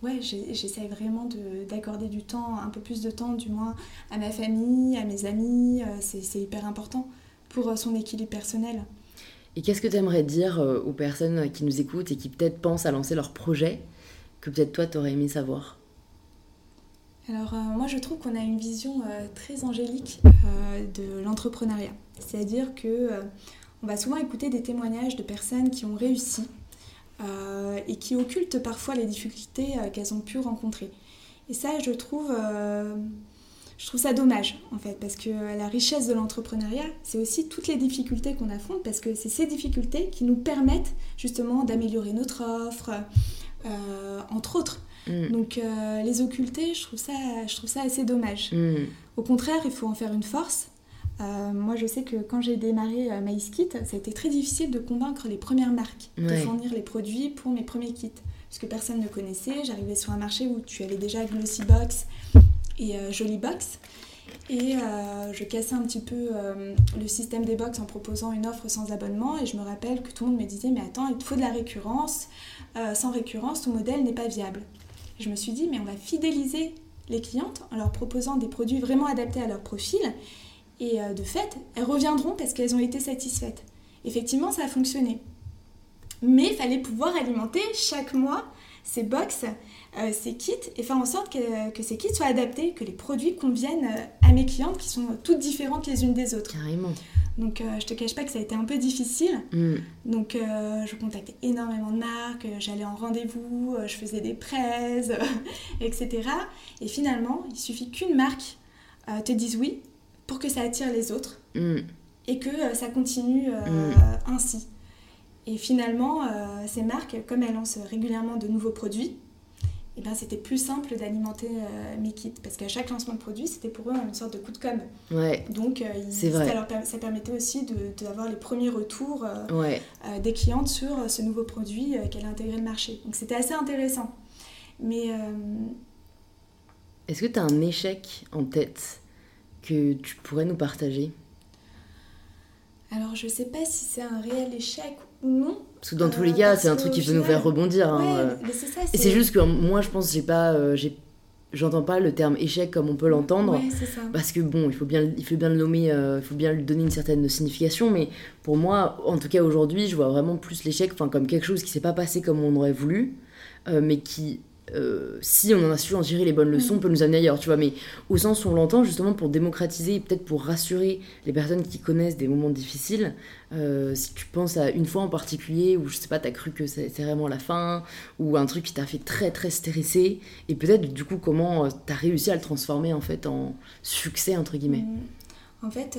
ouais, j'essaye vraiment d'accorder du temps, un peu plus de temps du moins, à ma famille, à mes amis. C'est hyper important pour son équilibre personnel. Et qu'est-ce que tu aimerais dire aux personnes qui nous écoutent et qui peut-être pensent à lancer leur projet, que peut-être toi, tu aurais aimé savoir? Alors euh, moi je trouve qu'on a une vision euh, très angélique euh, de l'entrepreneuriat. C'est-à-dire que on va souvent écouter des témoignages de personnes qui ont réussi et qui occultent parfois les difficultés qu'elles ont pu rencontrer. Et ça je trouve, je trouve ça dommage en fait parce que la richesse de l'entrepreneuriat c'est aussi toutes les difficultés qu'on affronte parce que c'est ces difficultés qui nous permettent justement d'améliorer notre offre, entre autres. Mm. Donc euh, les occulter, je trouve, ça, je trouve ça assez dommage. Mm. Au contraire, il faut en faire une force. Euh, moi, je sais que quand j'ai démarré euh, MySkit, ça a été très difficile de convaincre les premières marques de fournir les produits pour mes premiers kits. Parce que personne ne connaissait. J'arrivais sur un marché où tu avais déjà Glossybox et Jollybox. Et je cassais un petit peu le système des box en proposant une offre sans abonnement. Et je me rappelle que tout le monde me disait Mais attends, il te faut de la récurrence. sans récurrence, ton modèle n'est pas viable je me suis dit, mais on va fidéliser les clientes en leur proposant des produits vraiment adaptés à leur profil. Et euh, de fait, elles reviendront parce qu'elles ont été satisfaites. Effectivement, ça a fonctionné. Mais il fallait pouvoir alimenter chaque mois ces box, euh, ces kits, et faire en sorte que, ces kits soient adaptés, que les produits conviennent euh, à mes clientes qui sont toutes différentes les unes des autres. Carrément. Donc euh, je te cache pas que ça a été un peu difficile. Mm. Donc euh, je contactais énormément de marques, euh, j'allais en rendez-vous, je faisais des prêts, etc. Et finalement, il suffit qu'une marque te dise oui pour que ça attire les autres mm. et que ça continue mm. ainsi. Et finalement, ces marques, comme elles lancent régulièrement de nouveaux produits, eh ben, c'était plus simple d'alimenter euh, mes kits parce qu'à chaque lancement de produit, c'était pour eux une sorte de coup de com. Ouais. Donc, euh, ça, ça, permettait aussi d'avoir de, les premiers retours euh, des clientes sur ce nouveau produit qu'elle a intégré le marché. Donc, c'était assez intéressant. Mais. Est-ce que tu as un échec en tête que tu pourrais nous partager? Alors, je sais pas si c'est un réel échec ou non. Parce que dans tous les cas, c'est un truc qui peut nous faire rebondir. Hein, Et c'est juste que moi, je pense, j'ai pas, j'ai j'entends pas le terme échec comme on peut l'entendre parce que bon il faut bien il faut bien le nommer euh, il faut bien lui donner une certaine signification mais pour moi en tout cas aujourd'hui je vois vraiment plus l'échec enfin comme quelque chose qui s'est pas passé comme on aurait voulu euh, mais qui euh, si on en a su en tirer les bonnes leçons, mm. peut nous amener ailleurs, tu vois. Mais au sens où on l'entend, justement, pour démocratiser et peut-être pour rassurer les personnes qui connaissent des moments difficiles, euh, si tu penses à une fois en particulier où, je sais pas, t'as cru que c'est vraiment la fin, ou un truc qui t'a fait très très stresser, et peut-être du coup comment euh, t'as réussi à le transformer en fait en succès, entre guillemets? Mm. En fait,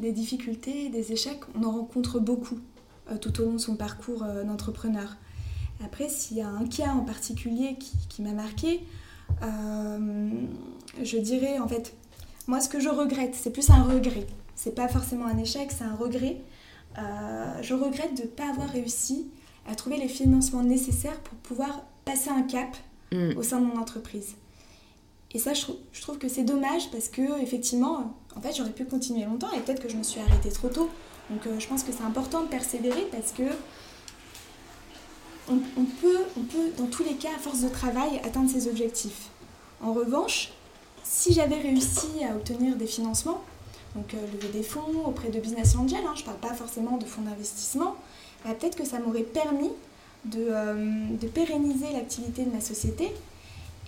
des difficultés, des échecs, on en rencontre beaucoup tout au long de son parcours d'entrepreneur. Après, s'il y a un cas en particulier qui, m'a marqué, euh, je dirais en fait, moi ce que je regrette, c'est plus un regret. C'est pas forcément un échec, c'est un regret. Euh, je regrette de ne pas avoir réussi à trouver les financements nécessaires pour pouvoir passer un cap mm. au sein de mon entreprise. Et ça, je, trouve que c'est dommage parce que effectivement, en fait, j'aurais pu continuer longtemps et peut-être que je me suis arrêtée trop tôt. Donc, euh, je pense que c'est important de persévérer parce que on, peut, on peut, dans tous les cas, à force de travail, atteindre ses objectifs. En revanche, si j'avais réussi à obtenir des financements, donc euh, lever des fonds auprès de business angels, hein, je ne parle pas forcément de fonds d'investissement, bah, peut-être que ça m'aurait permis de, euh, pérenniser l'activité de ma société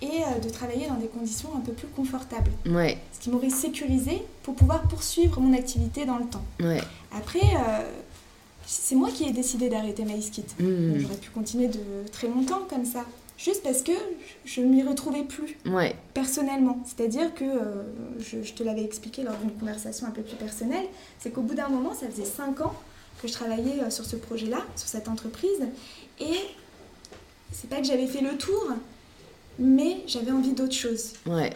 et euh, de travailler dans des conditions un peu plus confortables. Ouais. Ce qui m'aurait sécurisé pour pouvoir poursuivre mon activité dans le temps. Ouais. Après, c'est moi qui ai décidé d'arrêter MySkit. Mmh. J'aurais pu continuer de très longtemps comme ça. Juste parce que je ne m'y retrouvais plus ouais. personnellement. C'est-à-dire que, euh, je, te l'avais expliqué lors d'une conversation un peu plus personnelle, c'est qu'au bout d'un moment, ça faisait 5 ans que je travaillais euh, sur ce projet-là, sur cette entreprise. Et c'est pas que j'avais fait le tour, mais j'avais envie d'autre chose. Ouais.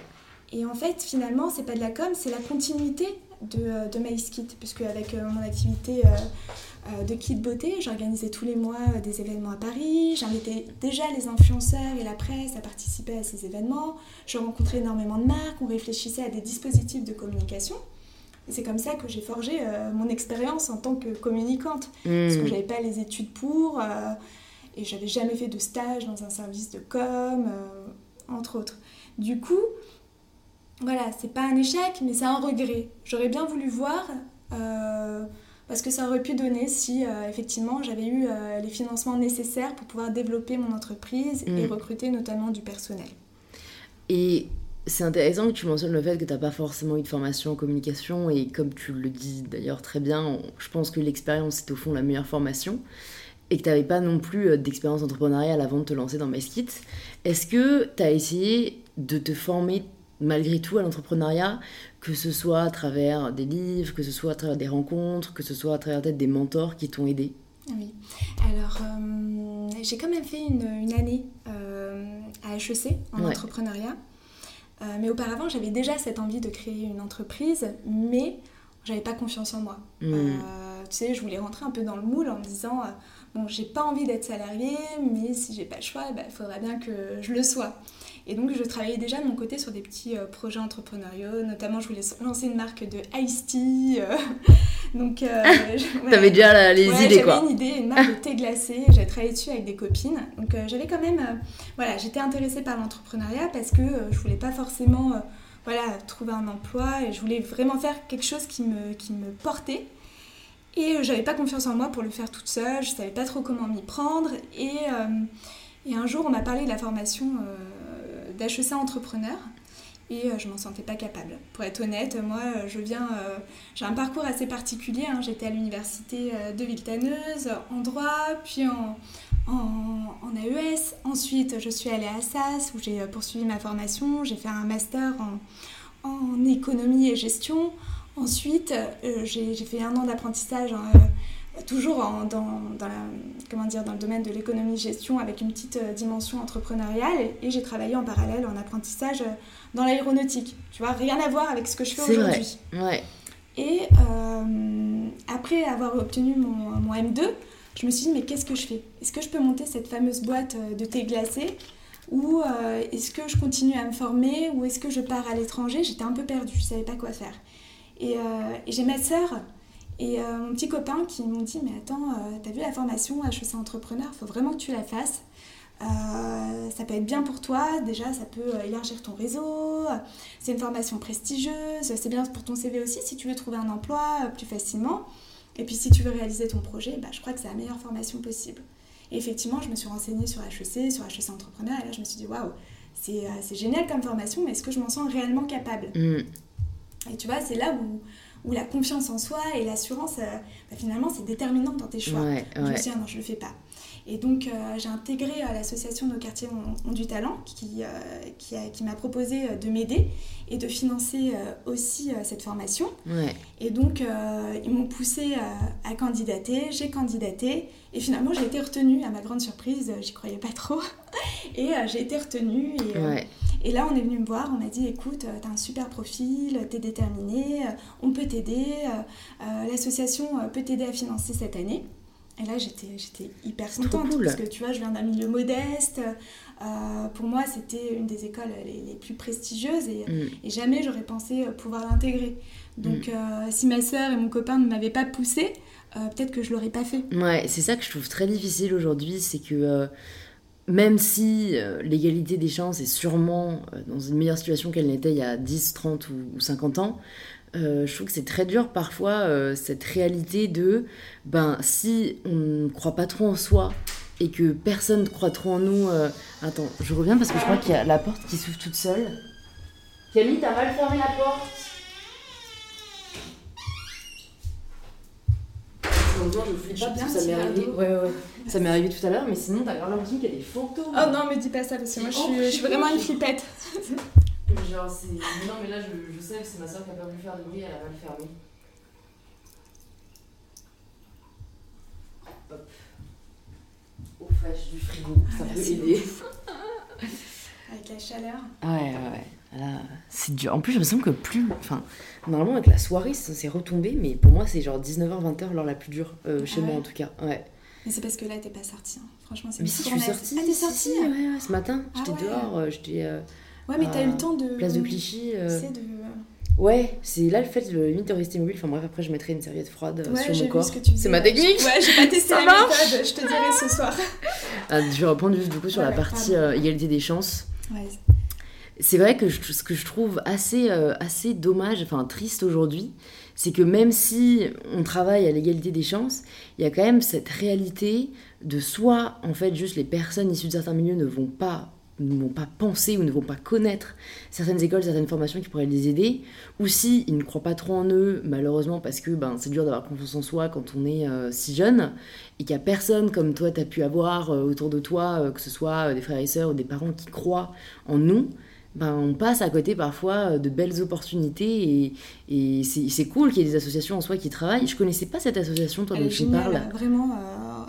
Et en fait, finalement, c'est pas de la com, c'est la continuité de, euh, de MySkit, puisque avec mon activité de Kit Beauté. J'organisais tous les mois euh, des événements à Paris. J'invitais déjà les influenceurs et la presse à participer à ces événements. Je rencontrais énormément de marques. On réfléchissait à des dispositifs de communication. C'est comme ça que j'ai forgé euh, mon expérience en tant que communicante. Parce que hmm. j'avais pas les études pour. et j'avais jamais fait de stage dans un service de com, entre autres. Du coup, voilà, c'est pas un échec, mais c'est un regret. J'aurais bien voulu voir parce que ça aurait pu donner si euh, effectivement j'avais eu euh, les financements nécessaires pour pouvoir développer mon entreprise et mm. recruter notamment du personnel. Et c'est intéressant que tu mentionnes le fait que tu n'as pas forcément eu de formation en communication et comme tu le dis d'ailleurs très bien, je pense que l'expérience est au fond la meilleure formation et que tu n'avais pas non plus euh, d'expérience entrepreneuriale avant de te lancer dans MySkit. Est-ce que tu as essayé de te former malgré tout à l'entrepreneuriat, que ce soit à travers des livres, que ce soit à travers des rencontres, que ce soit à travers peut-être des mentors qui t'ont aidé Oui, alors euh, j'ai quand même fait une, année euh, à HEC en entrepreneuriat, euh, mais auparavant j'avais déjà cette envie de créer une entreprise, mais j'avais pas confiance en moi. Hmm. tu sais, je voulais rentrer un peu dans le moule en me disant bon, j'ai pas envie d'être salarié, mais si j'ai pas le choix, il bah, faudra bien que je le sois. Et donc, je travaillais déjà de mon côté sur des petits euh, projets entrepreneuriaux. Notamment, je voulais lancer une marque de Ice Tea. Euh, donc, euh, t'avais déjà les idées, quoi. J'avais une idée, une marque de thé glacé. J'avais travaillé dessus avec des copines. Donc, j'avais quand même. voilà, j'étais intéressée par l'entrepreneuriat parce que je voulais pas forcément. voilà, trouver un emploi et je voulais vraiment faire quelque chose qui me, qui me portait. Et j'avais pas confiance en moi pour le faire toute seule, je savais pas trop comment m'y prendre. Et, et, un jour, on m'a parlé de la formation d'HEC entrepreneur et euh, je m'en sentais pas capable. Pour être honnête, moi, euh, je viens, euh, j'ai un parcours assez particulier. Hein. J'étais à l'université de Villetaneuse en droit, puis en, AES. Ensuite, je suis allée à SAS où j'ai poursuivi ma formation. J'ai fait un master en, en économie et gestion. Ensuite, j'ai fait un an d'apprentissage hein, toujours dans, dans, comment dire, dans le domaine de l'économie-gestion avec une petite euh, dimension entrepreneuriale et, j'ai travaillé en parallèle en apprentissage euh, dans l'aéronautique. Tu vois, rien à voir avec ce que je fais aujourd'hui. Ouais. Et euh, après avoir obtenu mon, mon, M2, je me suis dit, mais qu'est-ce que je fais? Est-ce que je peux monter cette fameuse boîte de thé glacé? Ou est-ce que je continue à me former? Ou est-ce que je pars à l'étranger? J'étais un peu perdue, je ne savais pas quoi faire. Et, j'ai ma sœur et mon petit copain qui m'ont dit mais attends, t'as vu la formation HEC Entrepreneur, il faut vraiment que tu la fasses. Euh, ça peut être bien pour toi, déjà ça peut euh, élargir ton réseau, c'est une formation prestigieuse, c'est bien pour ton CV aussi si tu veux trouver un emploi euh, plus facilement. Et puis si tu veux réaliser ton projet, bah, je crois que c'est la meilleure formation possible. Et effectivement, je me suis renseignée sur HEC, sur HEC Entrepreneur, et là je me suis dit waouh, c'est génial comme formation, mais est-ce que je m'en sens réellement capable? Mm. Et tu vois, c'est là où, où, la confiance en soi et l'assurance, bah, finalement, c'est déterminant dans tes choix. je me suis dit, ah non, je le fais pas. Et donc, euh, j'ai intégré euh, l'association Nos quartiers ont, du talent qui, euh, qui, qui m'a proposé de m'aider et de financer aussi cette formation. Et donc, ils m'ont poussé à candidater, j'ai candidaté et finalement, j'ai été retenue à ma grande surprise, j'y croyais pas trop. et j'ai été retenue. Et, et, là, on est venu me voir, on m'a dit écoute, tu as un super profil, tu es déterminé, on peut t'aider, l'association peut t'aider à financer cette année. Et là, j'étais, j'étais hyper contente parce que tu vois, je viens d'un milieu modeste. Euh, pour moi, c'était une des écoles les, plus prestigieuses et, mm. et jamais j'aurais pensé euh, pouvoir l'intégrer. Donc, mm. euh, si ma sœur et mon copain ne m'avaient pas poussé, peut-être que je l'aurais pas fait. Ouais, c'est ça que je trouve très difficile aujourd'hui, c'est que même si l'égalité des chances est sûrement dans une meilleure situation qu'elle n'était il y a 10, 30 ou 50 ans, euh, je trouve que c'est très dur parfois euh, cette réalité de ben si on ne croit pas trop en soi et que personne ne croit trop en nous. Euh, attends, je reviens parce que je crois qu'il y a la porte qui s'ouvre toute seule. Camille, t'as mal fermé la porte. je flippe pas ça m'est arrivé. Ouais, ouais, Ça m'est arrivé tout à l'heure, mais sinon t'as l'impression qu'il y a des fantômes. Oh non, mais dis pas ça parce que moi je suis, je suis vraiment une flippette. Genre, c'est. Non, mais là, je, je sais que c'est ma soeur qui a pas voulu faire de bruit, elle a mal fermé. Hop. Au fraîche du frigo, ah, ça peut aider. Avec la chaleur. Ouais, ouais, ouais. Là, c'est dur. En plus, je me sens que plus. Enfin, normalement, avec la soirée, ça s'est retombé, mais pour moi, c'est genre 19h, 20h, l'heure la plus dure, euh, chez moi en tout cas. Ouais. Mais c'est parce que là, t'es pas sortie. Hein. Franchement, c'est Mais si, je suis sortie. Ah, t'es sortie ouais, ouais, ce matin. Ah j'étais dehors, euh, j'étais. Euh, Ouais, mais t'as eu le temps de. Place de Clichy. Euh... De... Ouais, c'est là le fait de limite de rester mobile. Enfin bref, après je mettrai une serviette froide euh, ouais, sur mon corps. C'est ma technique. Ouais, j'ai pas testé la méthode, je te dirai ce soir. ah, je vais reprendre juste du coup sur la partie euh, égalité des chances. Ouais. C'est vrai que je, ce que je trouve assez, euh, assez dommage, enfin triste aujourd'hui, c'est que même si on travaille à l'égalité des chances, il y a quand même cette réalité de soit en fait juste les personnes issues de certains milieux ne vont pas ne vont pas penser ou ne vont pas connaître certaines écoles, certaines formations qui pourraient les aider, ou si ils ne croient pas trop en eux, malheureusement parce que ben, c'est dur d'avoir confiance en soi quand on est euh, si jeune, et qu'il n'y a personne comme toi tu as pu avoir euh, autour de toi, euh, que ce soit des frères et sœurs ou des parents qui croient en nous, ben, on passe à côté parfois de belles opportunités et, et c'est cool qu'il y ait des associations en soi qui travaillent. Je connaissais pas cette association, toi, dont tu parles. Vraiment.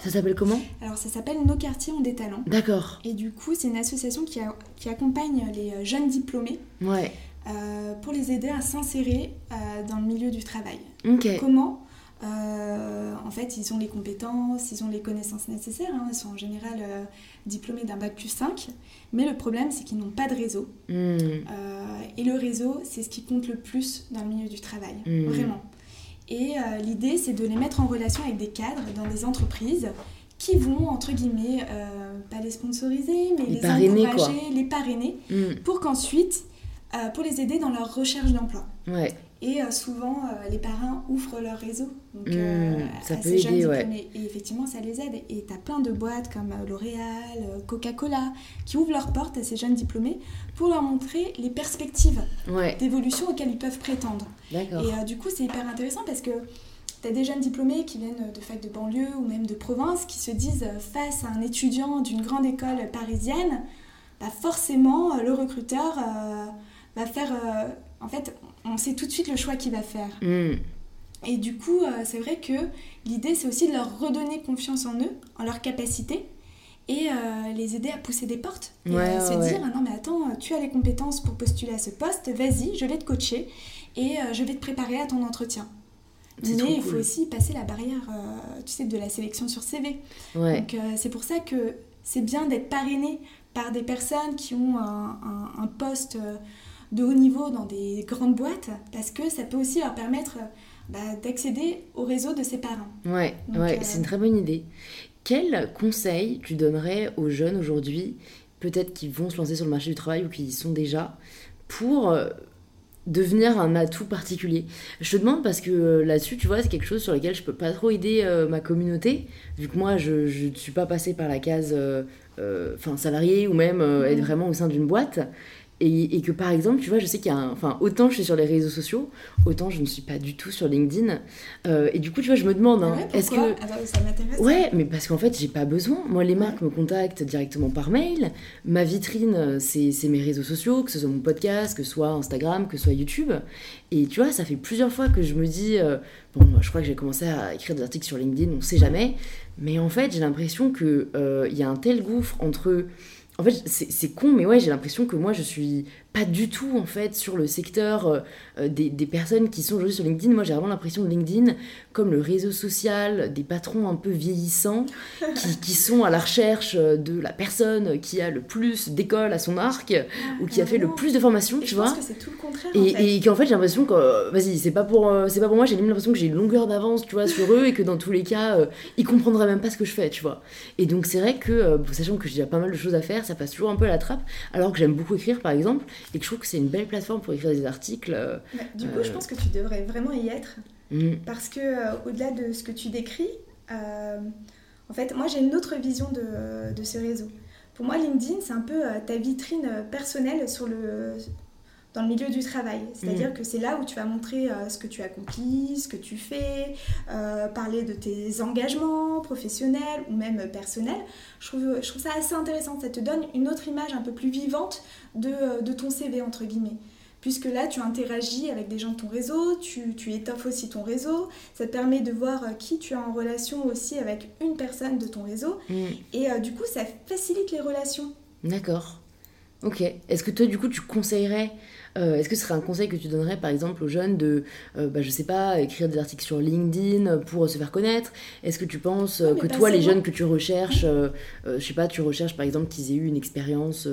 Ça s'appelle comment? Alors, ça s'appelle Nos quartiers ont des talents. D'accord. Et du coup, c'est une association qui, qui, accompagne les jeunes diplômés. Ouais. Euh, pour les aider à s'insérer euh, dans le milieu du travail. Ok. Comment euh, en fait, ils ont les compétences, ils ont les connaissances nécessaires. Hein. Ils sont en général diplômés d'un bac plus 5. Mais le problème, c'est qu'ils n'ont pas de réseau. Hmm. et le réseau, c'est ce qui compte le plus dans le milieu du travail. Hmm. Vraiment. Et l'idée, c'est de les mettre en relation avec des cadres dans des entreprises qui vont, entre guillemets, pas les sponsoriser, mais les, encourager, les parrainer, hmm. pour qu'ensuite, pour les aider dans leur recherche d'emploi. Ouais. Et euh, souvent, euh, les parents ouvrent leur réseau donc, mmh, euh, ça peut aider, ouais. Et effectivement, ça les aide. Et tu as plein de boîtes comme L'Oréal, Coca-Cola, qui ouvrent leurs portes à ces jeunes diplômés pour leur montrer les perspectives d'évolution auxquelles ils peuvent prétendre. Et du coup, c'est hyper intéressant parce que tu as des jeunes diplômés qui viennent de facs de banlieue ou même de province qui se disent face à un étudiant d'une grande école parisienne, bah forcément, le recruteur va faire... en fait, on sait tout de suite le choix qu'il va faire. Hmm. Et du coup, euh, c'est vrai que l'idée, c'est aussi de leur redonner confiance en eux, en leur capacité, et euh, les aider à pousser des portes. Et à se dire, ah non mais attends, tu as les compétences pour postuler à ce poste, vas-y, je vais te coacher, et euh, je vais te préparer à ton entretien. Mais il faut aussi passer la barrière, tu sais, de la sélection sur CV. Donc c'est pour ça que c'est bien d'être parrainé par des personnes qui ont un, poste de haut niveau dans des grandes boîtes, parce que ça peut aussi leur permettre bah, d'accéder au réseau de ses parents. Ouais, ouais c'est une très bonne idée. Quel conseil tu donnerais aux jeunes aujourd'hui, peut-être qui vont se lancer sur le marché du travail ou qui y sont déjà, pour devenir un atout particulier? Je te demande parce que euh, là-dessus, tu vois, c'est quelque chose sur lequel je peux pas trop aider euh, ma communauté, vu que moi, je ne suis pas passée par la case euh, salarié ou même être vraiment au sein d'une boîte. Et, que par exemple, tu vois, je sais qu'il y a un... Enfin, autant je suis sur les réseaux sociaux, autant je ne suis pas du tout sur LinkedIn. Euh, et du coup, tu vois, je me demande, hein, ah est-ce que... Ah bah, ça m'intéresse. Ouais, mais parce qu'en fait, j'ai pas besoin. Moi, les marques me contactent directement par mail. Ma vitrine, c'est mes réseaux sociaux, que ce soit mon podcast, que ce soit Instagram, que ce soit YouTube. Et tu vois, ça fait plusieurs fois que je me dis... Euh, bon, je crois que j'ai commencé à écrire des articles sur LinkedIn, on sait jamais. Mais en fait, j'ai l'impression qu'il euh, y a un tel gouffre entre en fait, c'est con, mais ouais, j'ai l'impression que moi, je suis pas du tout, en fait, sur le secteur euh, euh, des, des, personnes qui sont aujourd'hui sur LinkedIn. Moi, j'ai vraiment l'impression de LinkedIn comme le réseau social des patrons un peu vieillissants qui, qui, sont à la recherche de la personne qui a le plus d'école à son arc ah, ou qui a fait le plus de formations, tu je vois. Pense que c'est tout le contraire. Et, en fait. et qu'en fait, j'ai l'impression que, euh, vas-y, c'est pas pour, c'est pas pour moi, j'ai l'impression que j'ai une longueur d'avance, tu vois, sur eux et que dans tous les cas, ils comprendraient même pas ce que je fais, tu vois. Et donc, c'est vrai que, sachant que j'ai déjà pas mal de choses à faire, ça passe toujours un peu à la trappe, alors que j'aime beaucoup écrire, par exemple, et que je trouve que c'est une belle plateforme pour écrire des articles. Euh, du coup, je euh, pense que tu devrais vraiment y être, mm. parce que euh, au-delà de ce que tu décris, en fait, moi j'ai une autre vision de, de ce réseau. Pour moi, LinkedIn, c'est un peu ta vitrine personnelle sur le, dans le milieu du travail. C'est-à-dire mm. que c'est là où tu vas montrer euh, ce que tu accomplis, ce que tu fais, euh, parler de tes engagements professionnels ou même personnels. Je trouve, je trouve ça assez intéressant. Ça te donne une autre image un peu plus vivante de, euh, de ton CV, entre guillemets. Puisque là, tu interagis avec des gens de ton réseau, tu, tu étoffes aussi ton réseau. Ça te permet de voir qui tu as en relation aussi avec une personne de ton réseau. Mm. Et du coup, ça facilite les relations. D'accord. Ok. Est-ce que toi, du coup, tu conseillerais euh, est-ce que ce serait un conseil que tu donnerais par exemple aux jeunes de, euh, bah, je sais pas, écrire des articles sur LinkedIn pour se faire connaître? Est-ce que tu penses euh, que toi, les jeunes que tu recherches, je sais pas, tu recherches par exemple qu'ils aient eu une expérience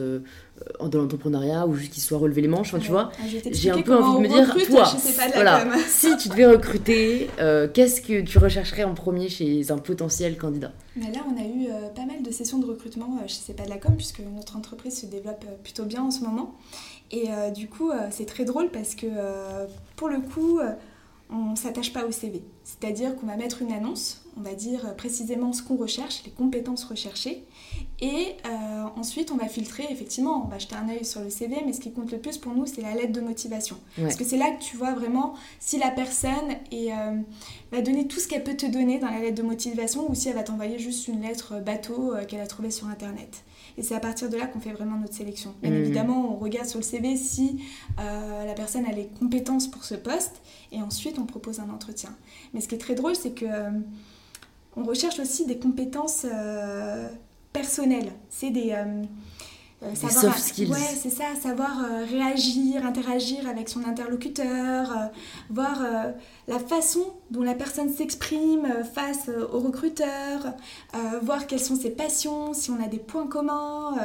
dans l'entrepreneuriat ou juste qu'ils soient relevés les manches, tu vois? Ah, J'ai un peu envie de me dire, toi, voilà, si tu devais recruter, qu'est-ce que tu rechercherais en premier chez un potentiel candidat? Mais là, on a eu pas mal de sessions de recrutement chez C'est pas de la com, puisque notre entreprise se développe plutôt bien en ce moment. Et euh, du coup, euh, c'est très drôle parce que euh, pour le coup, on ne s'attache pas au CV. C'est-à-dire qu'on va mettre une annonce, on va dire précisément ce qu'on recherche, les compétences recherchées, et ensuite on va filtrer, effectivement, on va jeter un œil sur le CV, mais ce qui compte le plus pour nous, c'est la lettre de motivation. Parce que c'est là que tu vois vraiment si la personne va donner tout ce qu'elle peut te donner dans la lettre de motivation, ou si elle va t'envoyer juste une lettre bateau qu'elle a trouvée sur Internet. Et c'est à partir de là qu'on fait vraiment notre sélection. Bien mmh. évidemment, on regarde sur le CV si euh, la personne a les compétences pour ce poste et ensuite on propose un entretien. Mais ce qui est très drôle, c'est que euh, on recherche aussi des compétences euh, personnelles. C'est des euh, savoir, soft skills. Ouais, c'est ça, savoir euh, réagir, interagir avec son interlocuteur, euh, voir la façon dont la personne s'exprime face au recruteur, voir quelles sont ses passions, si on a des points communs,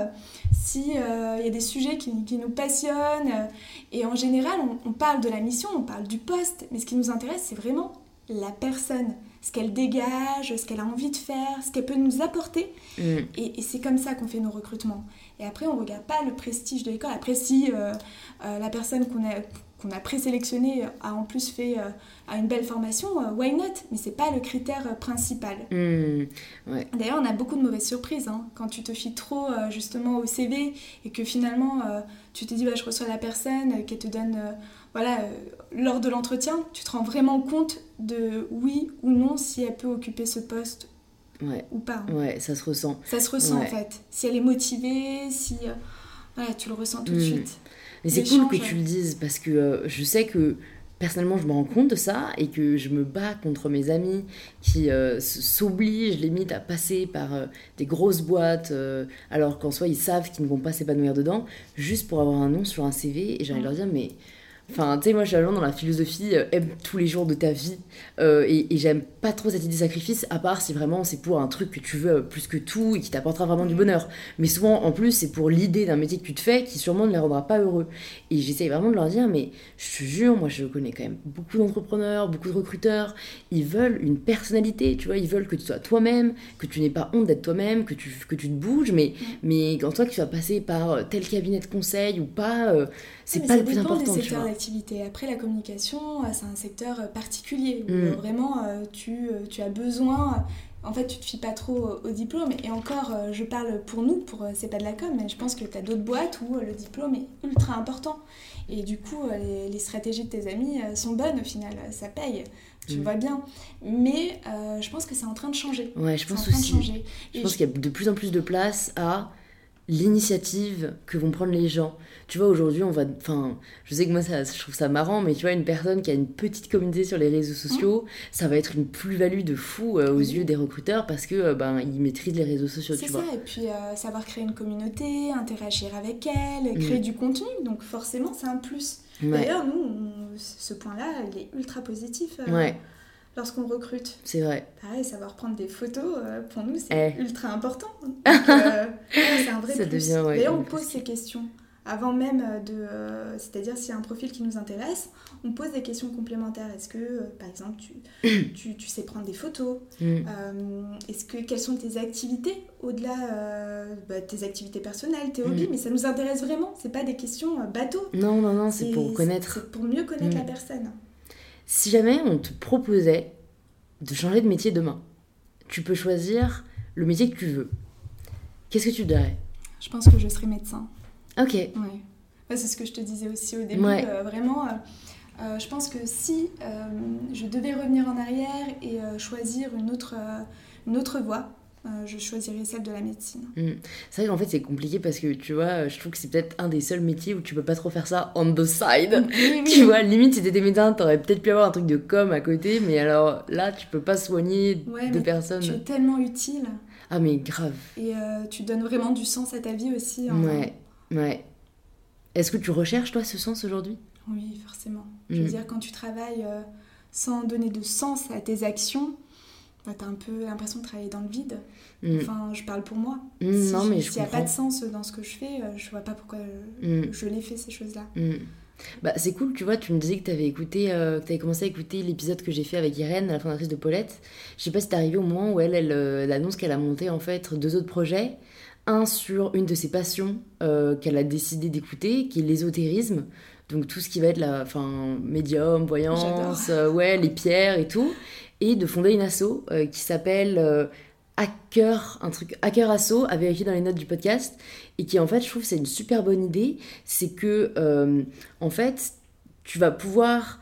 s'il y a des sujets qui, qui, nous passionnent. Et en général, on, parle de la mission, on parle du poste, mais ce qui nous intéresse, c'est vraiment la personne ce qu'elle dégage, ce qu'elle a envie de faire, ce qu'elle peut nous apporter. Mm. Et, et c'est comme ça qu'on fait nos recrutements. Et après, on ne regarde pas le prestige de l'école. Après, si euh, euh, la personne qu'on a, qu'on a présélectionnée a en plus fait euh, une belle formation, why not? Mais c'est pas le critère principal. Mmh, D'ailleurs, on a beaucoup de mauvaises surprises. Hein. quand tu te fies trop justement au CV et que finalement tu te dis bah, je reçois la personne, qu'elle te donne. voilà, lors de l'entretien, tu te rends vraiment compte de oui ou non si elle peut occuper ce poste ouais. ou pas. Hein. Ouais, ça se ressent. Ça se ressent en fait. Si elle est motivée, si. Euh, tu le ressens tout de hmm. suite. Mais c'est cool que tu le dises parce que euh, je sais que personnellement, je me rends compte de ça et que je me bats contre mes amis qui euh, s'obligent limite à passer par des grosses boîtes alors qu'en soi ils savent qu'ils ne vont pas s'épanouir dedans juste pour avoir un nom sur un CV et de leur dire mais Enfin, tu sais, moi, je suis dans la philosophie euh, aime tous les jours de ta vie. Euh, et, et j'aime pas trop cette idée de sacrifice, à part si vraiment c'est pour un truc que tu veux euh, plus que tout et qui t'apportera vraiment du bonheur. Mais souvent, en plus, c'est pour l'idée d'un métier que tu te fais qui sûrement ne les rendra pas heureux. Et j'essaye vraiment de leur dire, mais je te jure, moi, je connais quand même beaucoup d'entrepreneurs, beaucoup de recruteurs. Ils veulent une personnalité, tu vois. Ils veulent que tu sois toi-même, que tu n'aies pas honte d'être toi-même, que tu, que tu te bouges. Mais, mais quand toi, que tu vas passer par tel cabinet de conseil ou pas, c'est pas mais le plus ça dépend important, des secteurs d'activité. Après, la communication, euh, c'est un secteur euh, particulier où Mm. euh, vraiment tu, tu as besoin. En fait, tu te fies pas trop au diplôme. Et encore, je parle pour nous, pour C'est pas de la com, mais je pense que tu as d'autres boîtes où le diplôme est ultra important. Et du coup, les, les stratégies de tes amis sont bonnes au final. Ça paye. Tu Mm. vois bien. Mais euh, je pense que c'est en train de changer. Ouais, je pense aussi. changer. Je Et pense qu'il y a de plus en plus de place à l'initiative que vont prendre les gens. Tu vois, aujourd'hui, on va. Enfin, je sais que moi, ça, je trouve ça marrant, mais tu vois, une personne qui a une petite communauté sur les réseaux sociaux, ça va être une plus-value de fou euh, aux yeux des recruteurs parce que euh, ben, ils maîtrisent les réseaux sociaux, C'est tu ça, vois. et puis euh, savoir créer une communauté, interagir avec elle, créer Mm. du contenu, donc forcément c'est un plus. Ouais, D'ailleurs, nous, on- ce point-là, il est ultra positif ouais, lorsqu'on recrute. c'est vrai. Pareil, savoir prendre des photos, euh, pour nous, c'est Eh. ultra important. Euh, c'est un vrai Ça plus. devient, ouais, D'ailleurs, on pose ces questions avant même de... euh, C'est-à-dire, s'il y a un profil qui nous intéresse, on pose des questions complémentaires. Est-ce que, euh, par exemple, tu, tu, tu sais prendre des photos Mm. euh, Est-ce que quelles sont tes activités au-delà euh, bah, tes activités personnelles, tes hobbies? Mm. Mais ça nous intéresse vraiment. C'est pas des questions euh, bateaux. Non, non, non, c'est pour connaître. C'est pour mieux connaître Mm. la personne. Si jamais on te proposait de changer de métier demain, tu peux choisir le métier que tu veux. Qu'est-ce que tu dirais? Je pense que je serai médecin. Ok. Ouais. C'est ce que je te disais aussi au début. Ouais. euh, vraiment, euh, euh, je pense que si je devais revenir en arrière et choisir une autre, une autre voie, je choisirais celle de la médecine. C'est vrai qu'en fait c'est compliqué parce que tu vois, je trouve que c'est peut-être un des seuls métiers où tu peux pas trop faire ça on the side. Oui, oui. Tu vois, limite si t'étais médecin, t'aurais peut-être pu avoir un truc de com à côté, mais alors là tu peux pas soigner Ouais, de personnes. Tu es tellement utile Ah mais grave. et euh, tu donnes vraiment du sens à ta vie aussi. Ouais, ouais. Est-ce que tu recherches toi ce sens aujourd'hui? Oui, forcément. Je Mm. veux dire, quand tu travailles euh, sans donner de sens à tes actions, bah, t'as un peu l'impression de travailler dans le vide. Mm. Enfin, je parle pour moi. Mm, Si non mais je S'il n'y a pas de sens dans ce que je fais, euh, je vois pas pourquoi Mm. je l'ai fait, ces choses-là. Mm. Bah, c'est cool, tu vois, tu me disais que tu avais écouté, euh, que commencé à écouter l'épisode que j'ai fait avec Irène, la fondatrice de Paulette. Je sais pas si t'es arrivé au moment où elle, elle, elle annonce qu'elle a monté en fait deux autres projets. Un sur une de ses passions euh, qu'elle a décidé d'écouter, qui est l'ésotérisme. Donc tout ce qui va être la, enfin, médium, voyance, euh, ouais, les pierres et tout. Et de fonder une asso euh, qui s'appelle Hacker, un truc Hacker Asso, à vérifier dans les notes du podcast. Et qui en fait, je trouve, c'est une super bonne idée. C'est que, en fait, tu vas pouvoir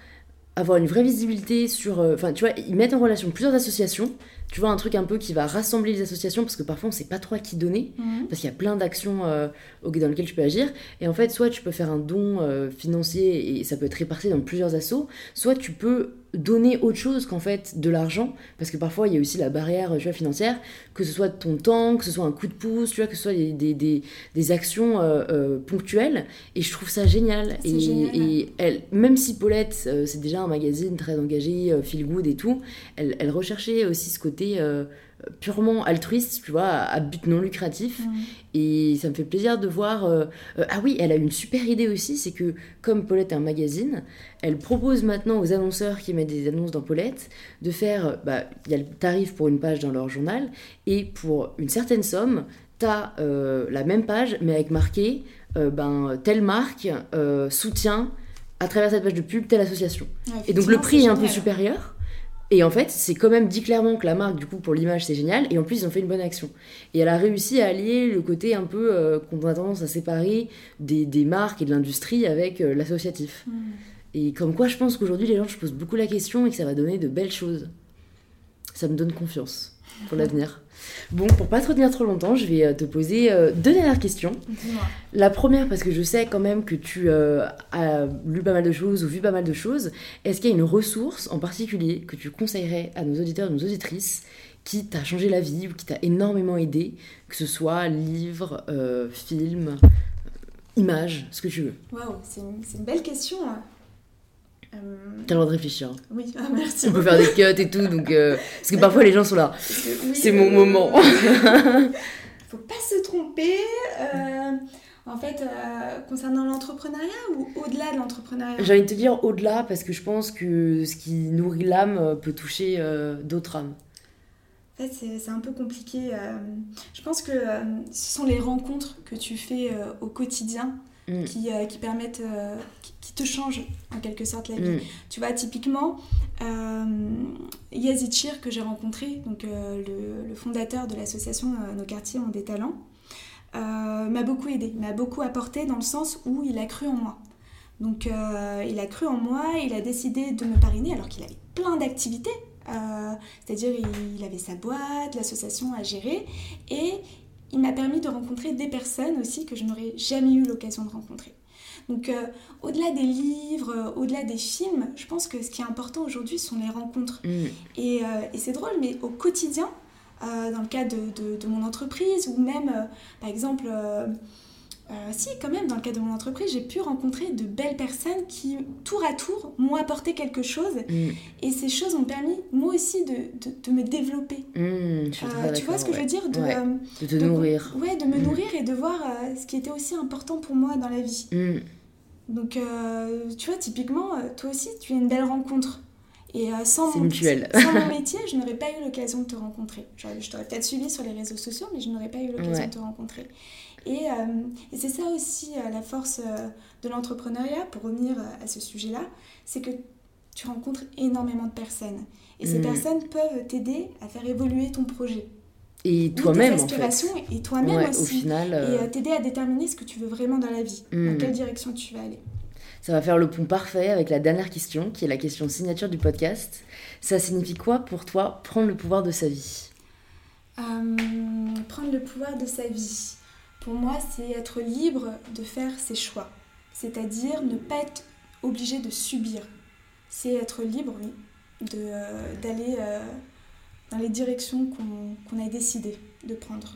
avoir une vraie visibilité sur. Enfin, tu vois, ils mettent en relation plusieurs associations. Tu vois, un truc un peu qui va rassembler les associations parce que parfois on sait pas trop à qui donner. Parce qu'il y a plein d'actions euh, dans lesquelles tu peux agir. Et en fait, soit tu peux faire un don euh, financier et ça peut être réparti dans plusieurs assos, soit tu peux donner autre chose qu'en fait de l'argent. Parce que parfois, il y a aussi la barrière tu vois, financière, que ce soit ton temps, que ce soit un coup de pouce, tu vois, que ce soit des, des, des, des actions euh, euh, ponctuelles. Et je trouve ça génial. Et, génial. et elle, même si Paulette, euh, c'est déjà un magazine très engagé, feel good et tout, elle, elle recherchait aussi ce côté purement altruiste, tu vois, à, but non lucratif. Mm. Et ça me fait plaisir de voir. euh, euh, ah oui, elle a une super idée aussi, c'est que comme Paulette est un magazine, elle propose maintenant aux annonceurs qui mettent des annonces dans Paulette de faire. euh, Bah, il y a le tarif pour une page dans leur journal, et pour une certaine somme, t'as euh, la même page, mais avec marqué ben, telle marque soutient à travers cette page de pub telle association. Ouais, Et donc le prix c'est est un peu supérieur. Et en fait, c'est quand même dit clairement que la marque, du coup, pour l'image, c'est génial. Et en plus, ils ont fait une bonne action. Et elle a réussi à allier le côté un peu euh, qu'on a tendance à séparer des, des marques et de l'industrie avec euh, l'associatif. Mm. Et comme quoi, je pense qu'aujourd'hui, les gens se posent beaucoup la question et que ça va donner de belles choses. Ça me donne confiance pour l'avenir. Bon, pour pas te retenir trop longtemps, je vais euh, te poser euh, deux dernières questions. La première, parce que je sais quand même que tu euh, as lu pas mal de choses ou vu pas mal de choses, est-ce qu'il y a une ressource en particulier que tu conseillerais à nos auditeurs et nos auditrices qui t'a changé la vie ou qui t'a énormément aidé, que ce soit livre, euh, film, image, ce que tu veux? Waouh, c'est une, c'est une belle question. hein. Euh, T'as le droit de réfléchir. Oui, ah, merci. On peut faire des cuts et tout, donc euh, parce que parfois les gens sont là. Oui, C'est euh, mon moment. faut pas se tromper. euh, en fait, euh, concernant l'entrepreneuriat ou au-delà de l'entrepreneuriat? J'ai envie de te dire au-delà parce que je pense que ce qui nourrit l'âme euh, peut toucher euh, d'autres âmes. En fait, c'est un peu compliqué. euh, je pense que euh, ce sont les rencontres que tu fais euh, au quotidien Mm. qui, euh, qui permettent, euh, qui, qui te changent en quelque sorte la vie. Mm. Tu vois, typiquement, euh, Yazid Chir, que j'ai rencontré, donc le, le fondateur de l'association Nos quartiers ont des talents, m'a beaucoup aidé, m'a beaucoup apporté dans le sens où il a cru en moi. Donc il a cru en moi, il a décidé de me parrainer alors qu'il avait plein d'activités. Euh, C'est-à-dire il, il avait sa boîte, l'association à gérer et il m'a permis de rencontrer des personnes aussi que je n'aurais jamais eu l'occasion de rencontrer. Donc euh, au-delà des livres, euh, au-delà des films, je pense que ce qui est important aujourd'hui sont les rencontres. Mm. Et, euh, et c'est drôle, mais au quotidien, dans le cadre de, de- de mon entreprise, ou même, par exemple, euh, si, quand même, dans le cadre de mon entreprise, j'ai pu rencontrer de belles personnes qui, tour à tour, m'ont apporté quelque chose. Mm. Et ces choses m'ont permis, moi aussi, de, de- de me développer. Mm, je Euh, tu vois ce que je veux dire de, Ouais. euh, De te nourrir. Ouais, de me Mm. nourrir et de voir euh, ce qui était aussi important pour moi dans la vie. Donc, tu vois, typiquement, toi aussi, tu es une belle rencontre. Et sans, mon, sans mon métier, je n'aurais pas eu l'occasion de te rencontrer. Je t'aurais peut-être suivi sur les réseaux sociaux, mais je n'aurais pas eu l'occasion Ouais. de te rencontrer. Et, euh, et c'est ça aussi euh, la force euh, de l'entrepreneuriat, pour revenir à ce sujet-là, c'est que tu rencontres énormément de personnes. Et ces Mm. personnes peuvent t'aider à faire évoluer ton projet. Et toi-même en fait. et toi-même Ouais, au aussi. final, Et euh, t'aider à déterminer ce que tu veux vraiment dans la vie, dans Mm. quelle direction tu vas aller. ça va faire le pont parfait avec la dernière question, qui est la question signature du podcast. Ça signifie quoi pour toi prendre le pouvoir de sa vie? Euh, prendre le pouvoir de sa vie, pour moi, c'est être libre de faire ses choix. C'est-à-dire ne pas être obligé de subir. C'est être libre, oui, euh, d'aller euh, dans les directions qu'on, a décidé de prendre.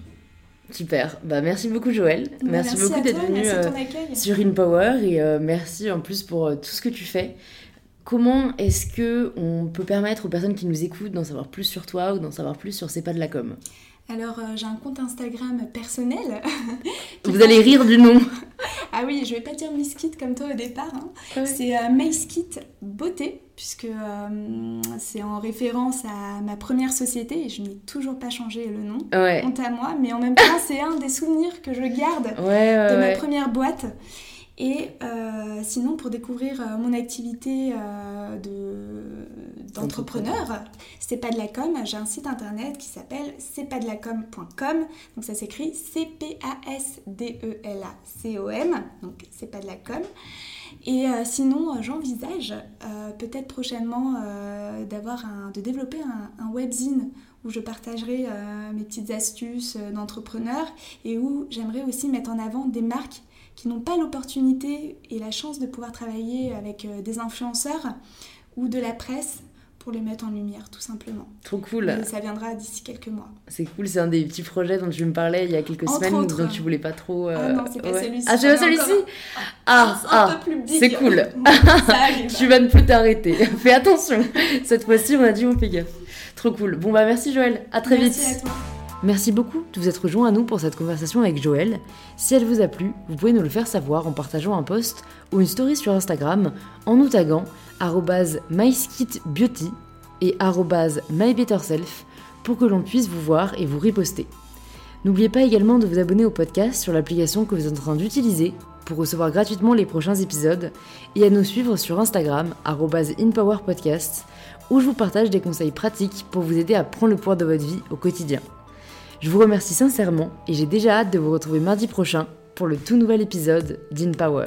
Super. Bah merci beaucoup Joël. Bah, merci, beaucoup d'être venu euh, sur InPower et euh, merci en plus pour euh, tout ce que tu fais. Comment est-ce que on peut permettre aux personnes qui nous écoutent d'en savoir plus sur toi ou d'en savoir plus sur C'est pas de la com? Alors, euh, j'ai un compte Instagram personnel. Vous allez rire du nom. Ah oui, je vais pas dire Miss Kit comme toi au départ. hein. Ouais. C'est euh, Kit Beauté, puisque euh, c'est en référence à ma première société et je n'ai toujours pas changé le nom. Ouais. Honte à moi, mais en même temps, c'est un des souvenirs que je garde Ouais, de ma première boîte. Et euh, sinon, pour découvrir mon activité de- d'entrepreneur, c'est pas de la com, j'ai un site internet qui s'appelle c'est pas de la com.com. Donc ça s'écrit C-P-A-S-D-E-L-A-C-O-M. Donc c'est pas de la com. Et euh, sinon, euh, j'envisage euh, peut-être prochainement euh, d'avoir un, de développer un, un webzine où je partagerai mes petites astuces d'entrepreneur et où j'aimerais aussi mettre en avant des marques qui n'ont pas l'opportunité et la chance de pouvoir travailler avec des influenceurs ou de la presse pour les mettre en lumière, tout simplement. Trop cool. Et ça viendra d'ici quelques mois. C'est cool, c'est un des petits projets dont tu me parlais il y a quelques Entre semaines autres. dont tu voulais pas trop. euh, Ah non, c'est pas ouais. celui-ci. Ah, c'est pas celui-ci Ah, un ah, peu plus big. c'est cool. ça arrive. Tu vas ne plus t'arrêter. Fais attention. Cette fois-ci, on a dit on fait gaffe. Trop cool. Bon bah merci Joël. À très Merci vite. à toi. Merci beaucoup de vous être rejoints à nous pour cette conversation avec Joël. Si elle vous a plu, vous pouvez nous le faire savoir en partageant un post ou une story sur Instagram en nous taguant myskitbeauty et mybetterself pour que l'on puisse vous voir et vous riposter. N'oubliez pas également de vous abonner au podcast sur l'application que vous êtes en train d'utiliser pour recevoir gratuitement les prochains épisodes et à nous suivre sur Instagram inpowerpodcast où je vous partage des conseils pratiques pour vous aider à prendre le pouvoir de votre vie au quotidien. Je vous remercie sincèrement et j'ai déjà hâte de vous retrouver mardi prochain pour le tout nouvel épisode d'InPower.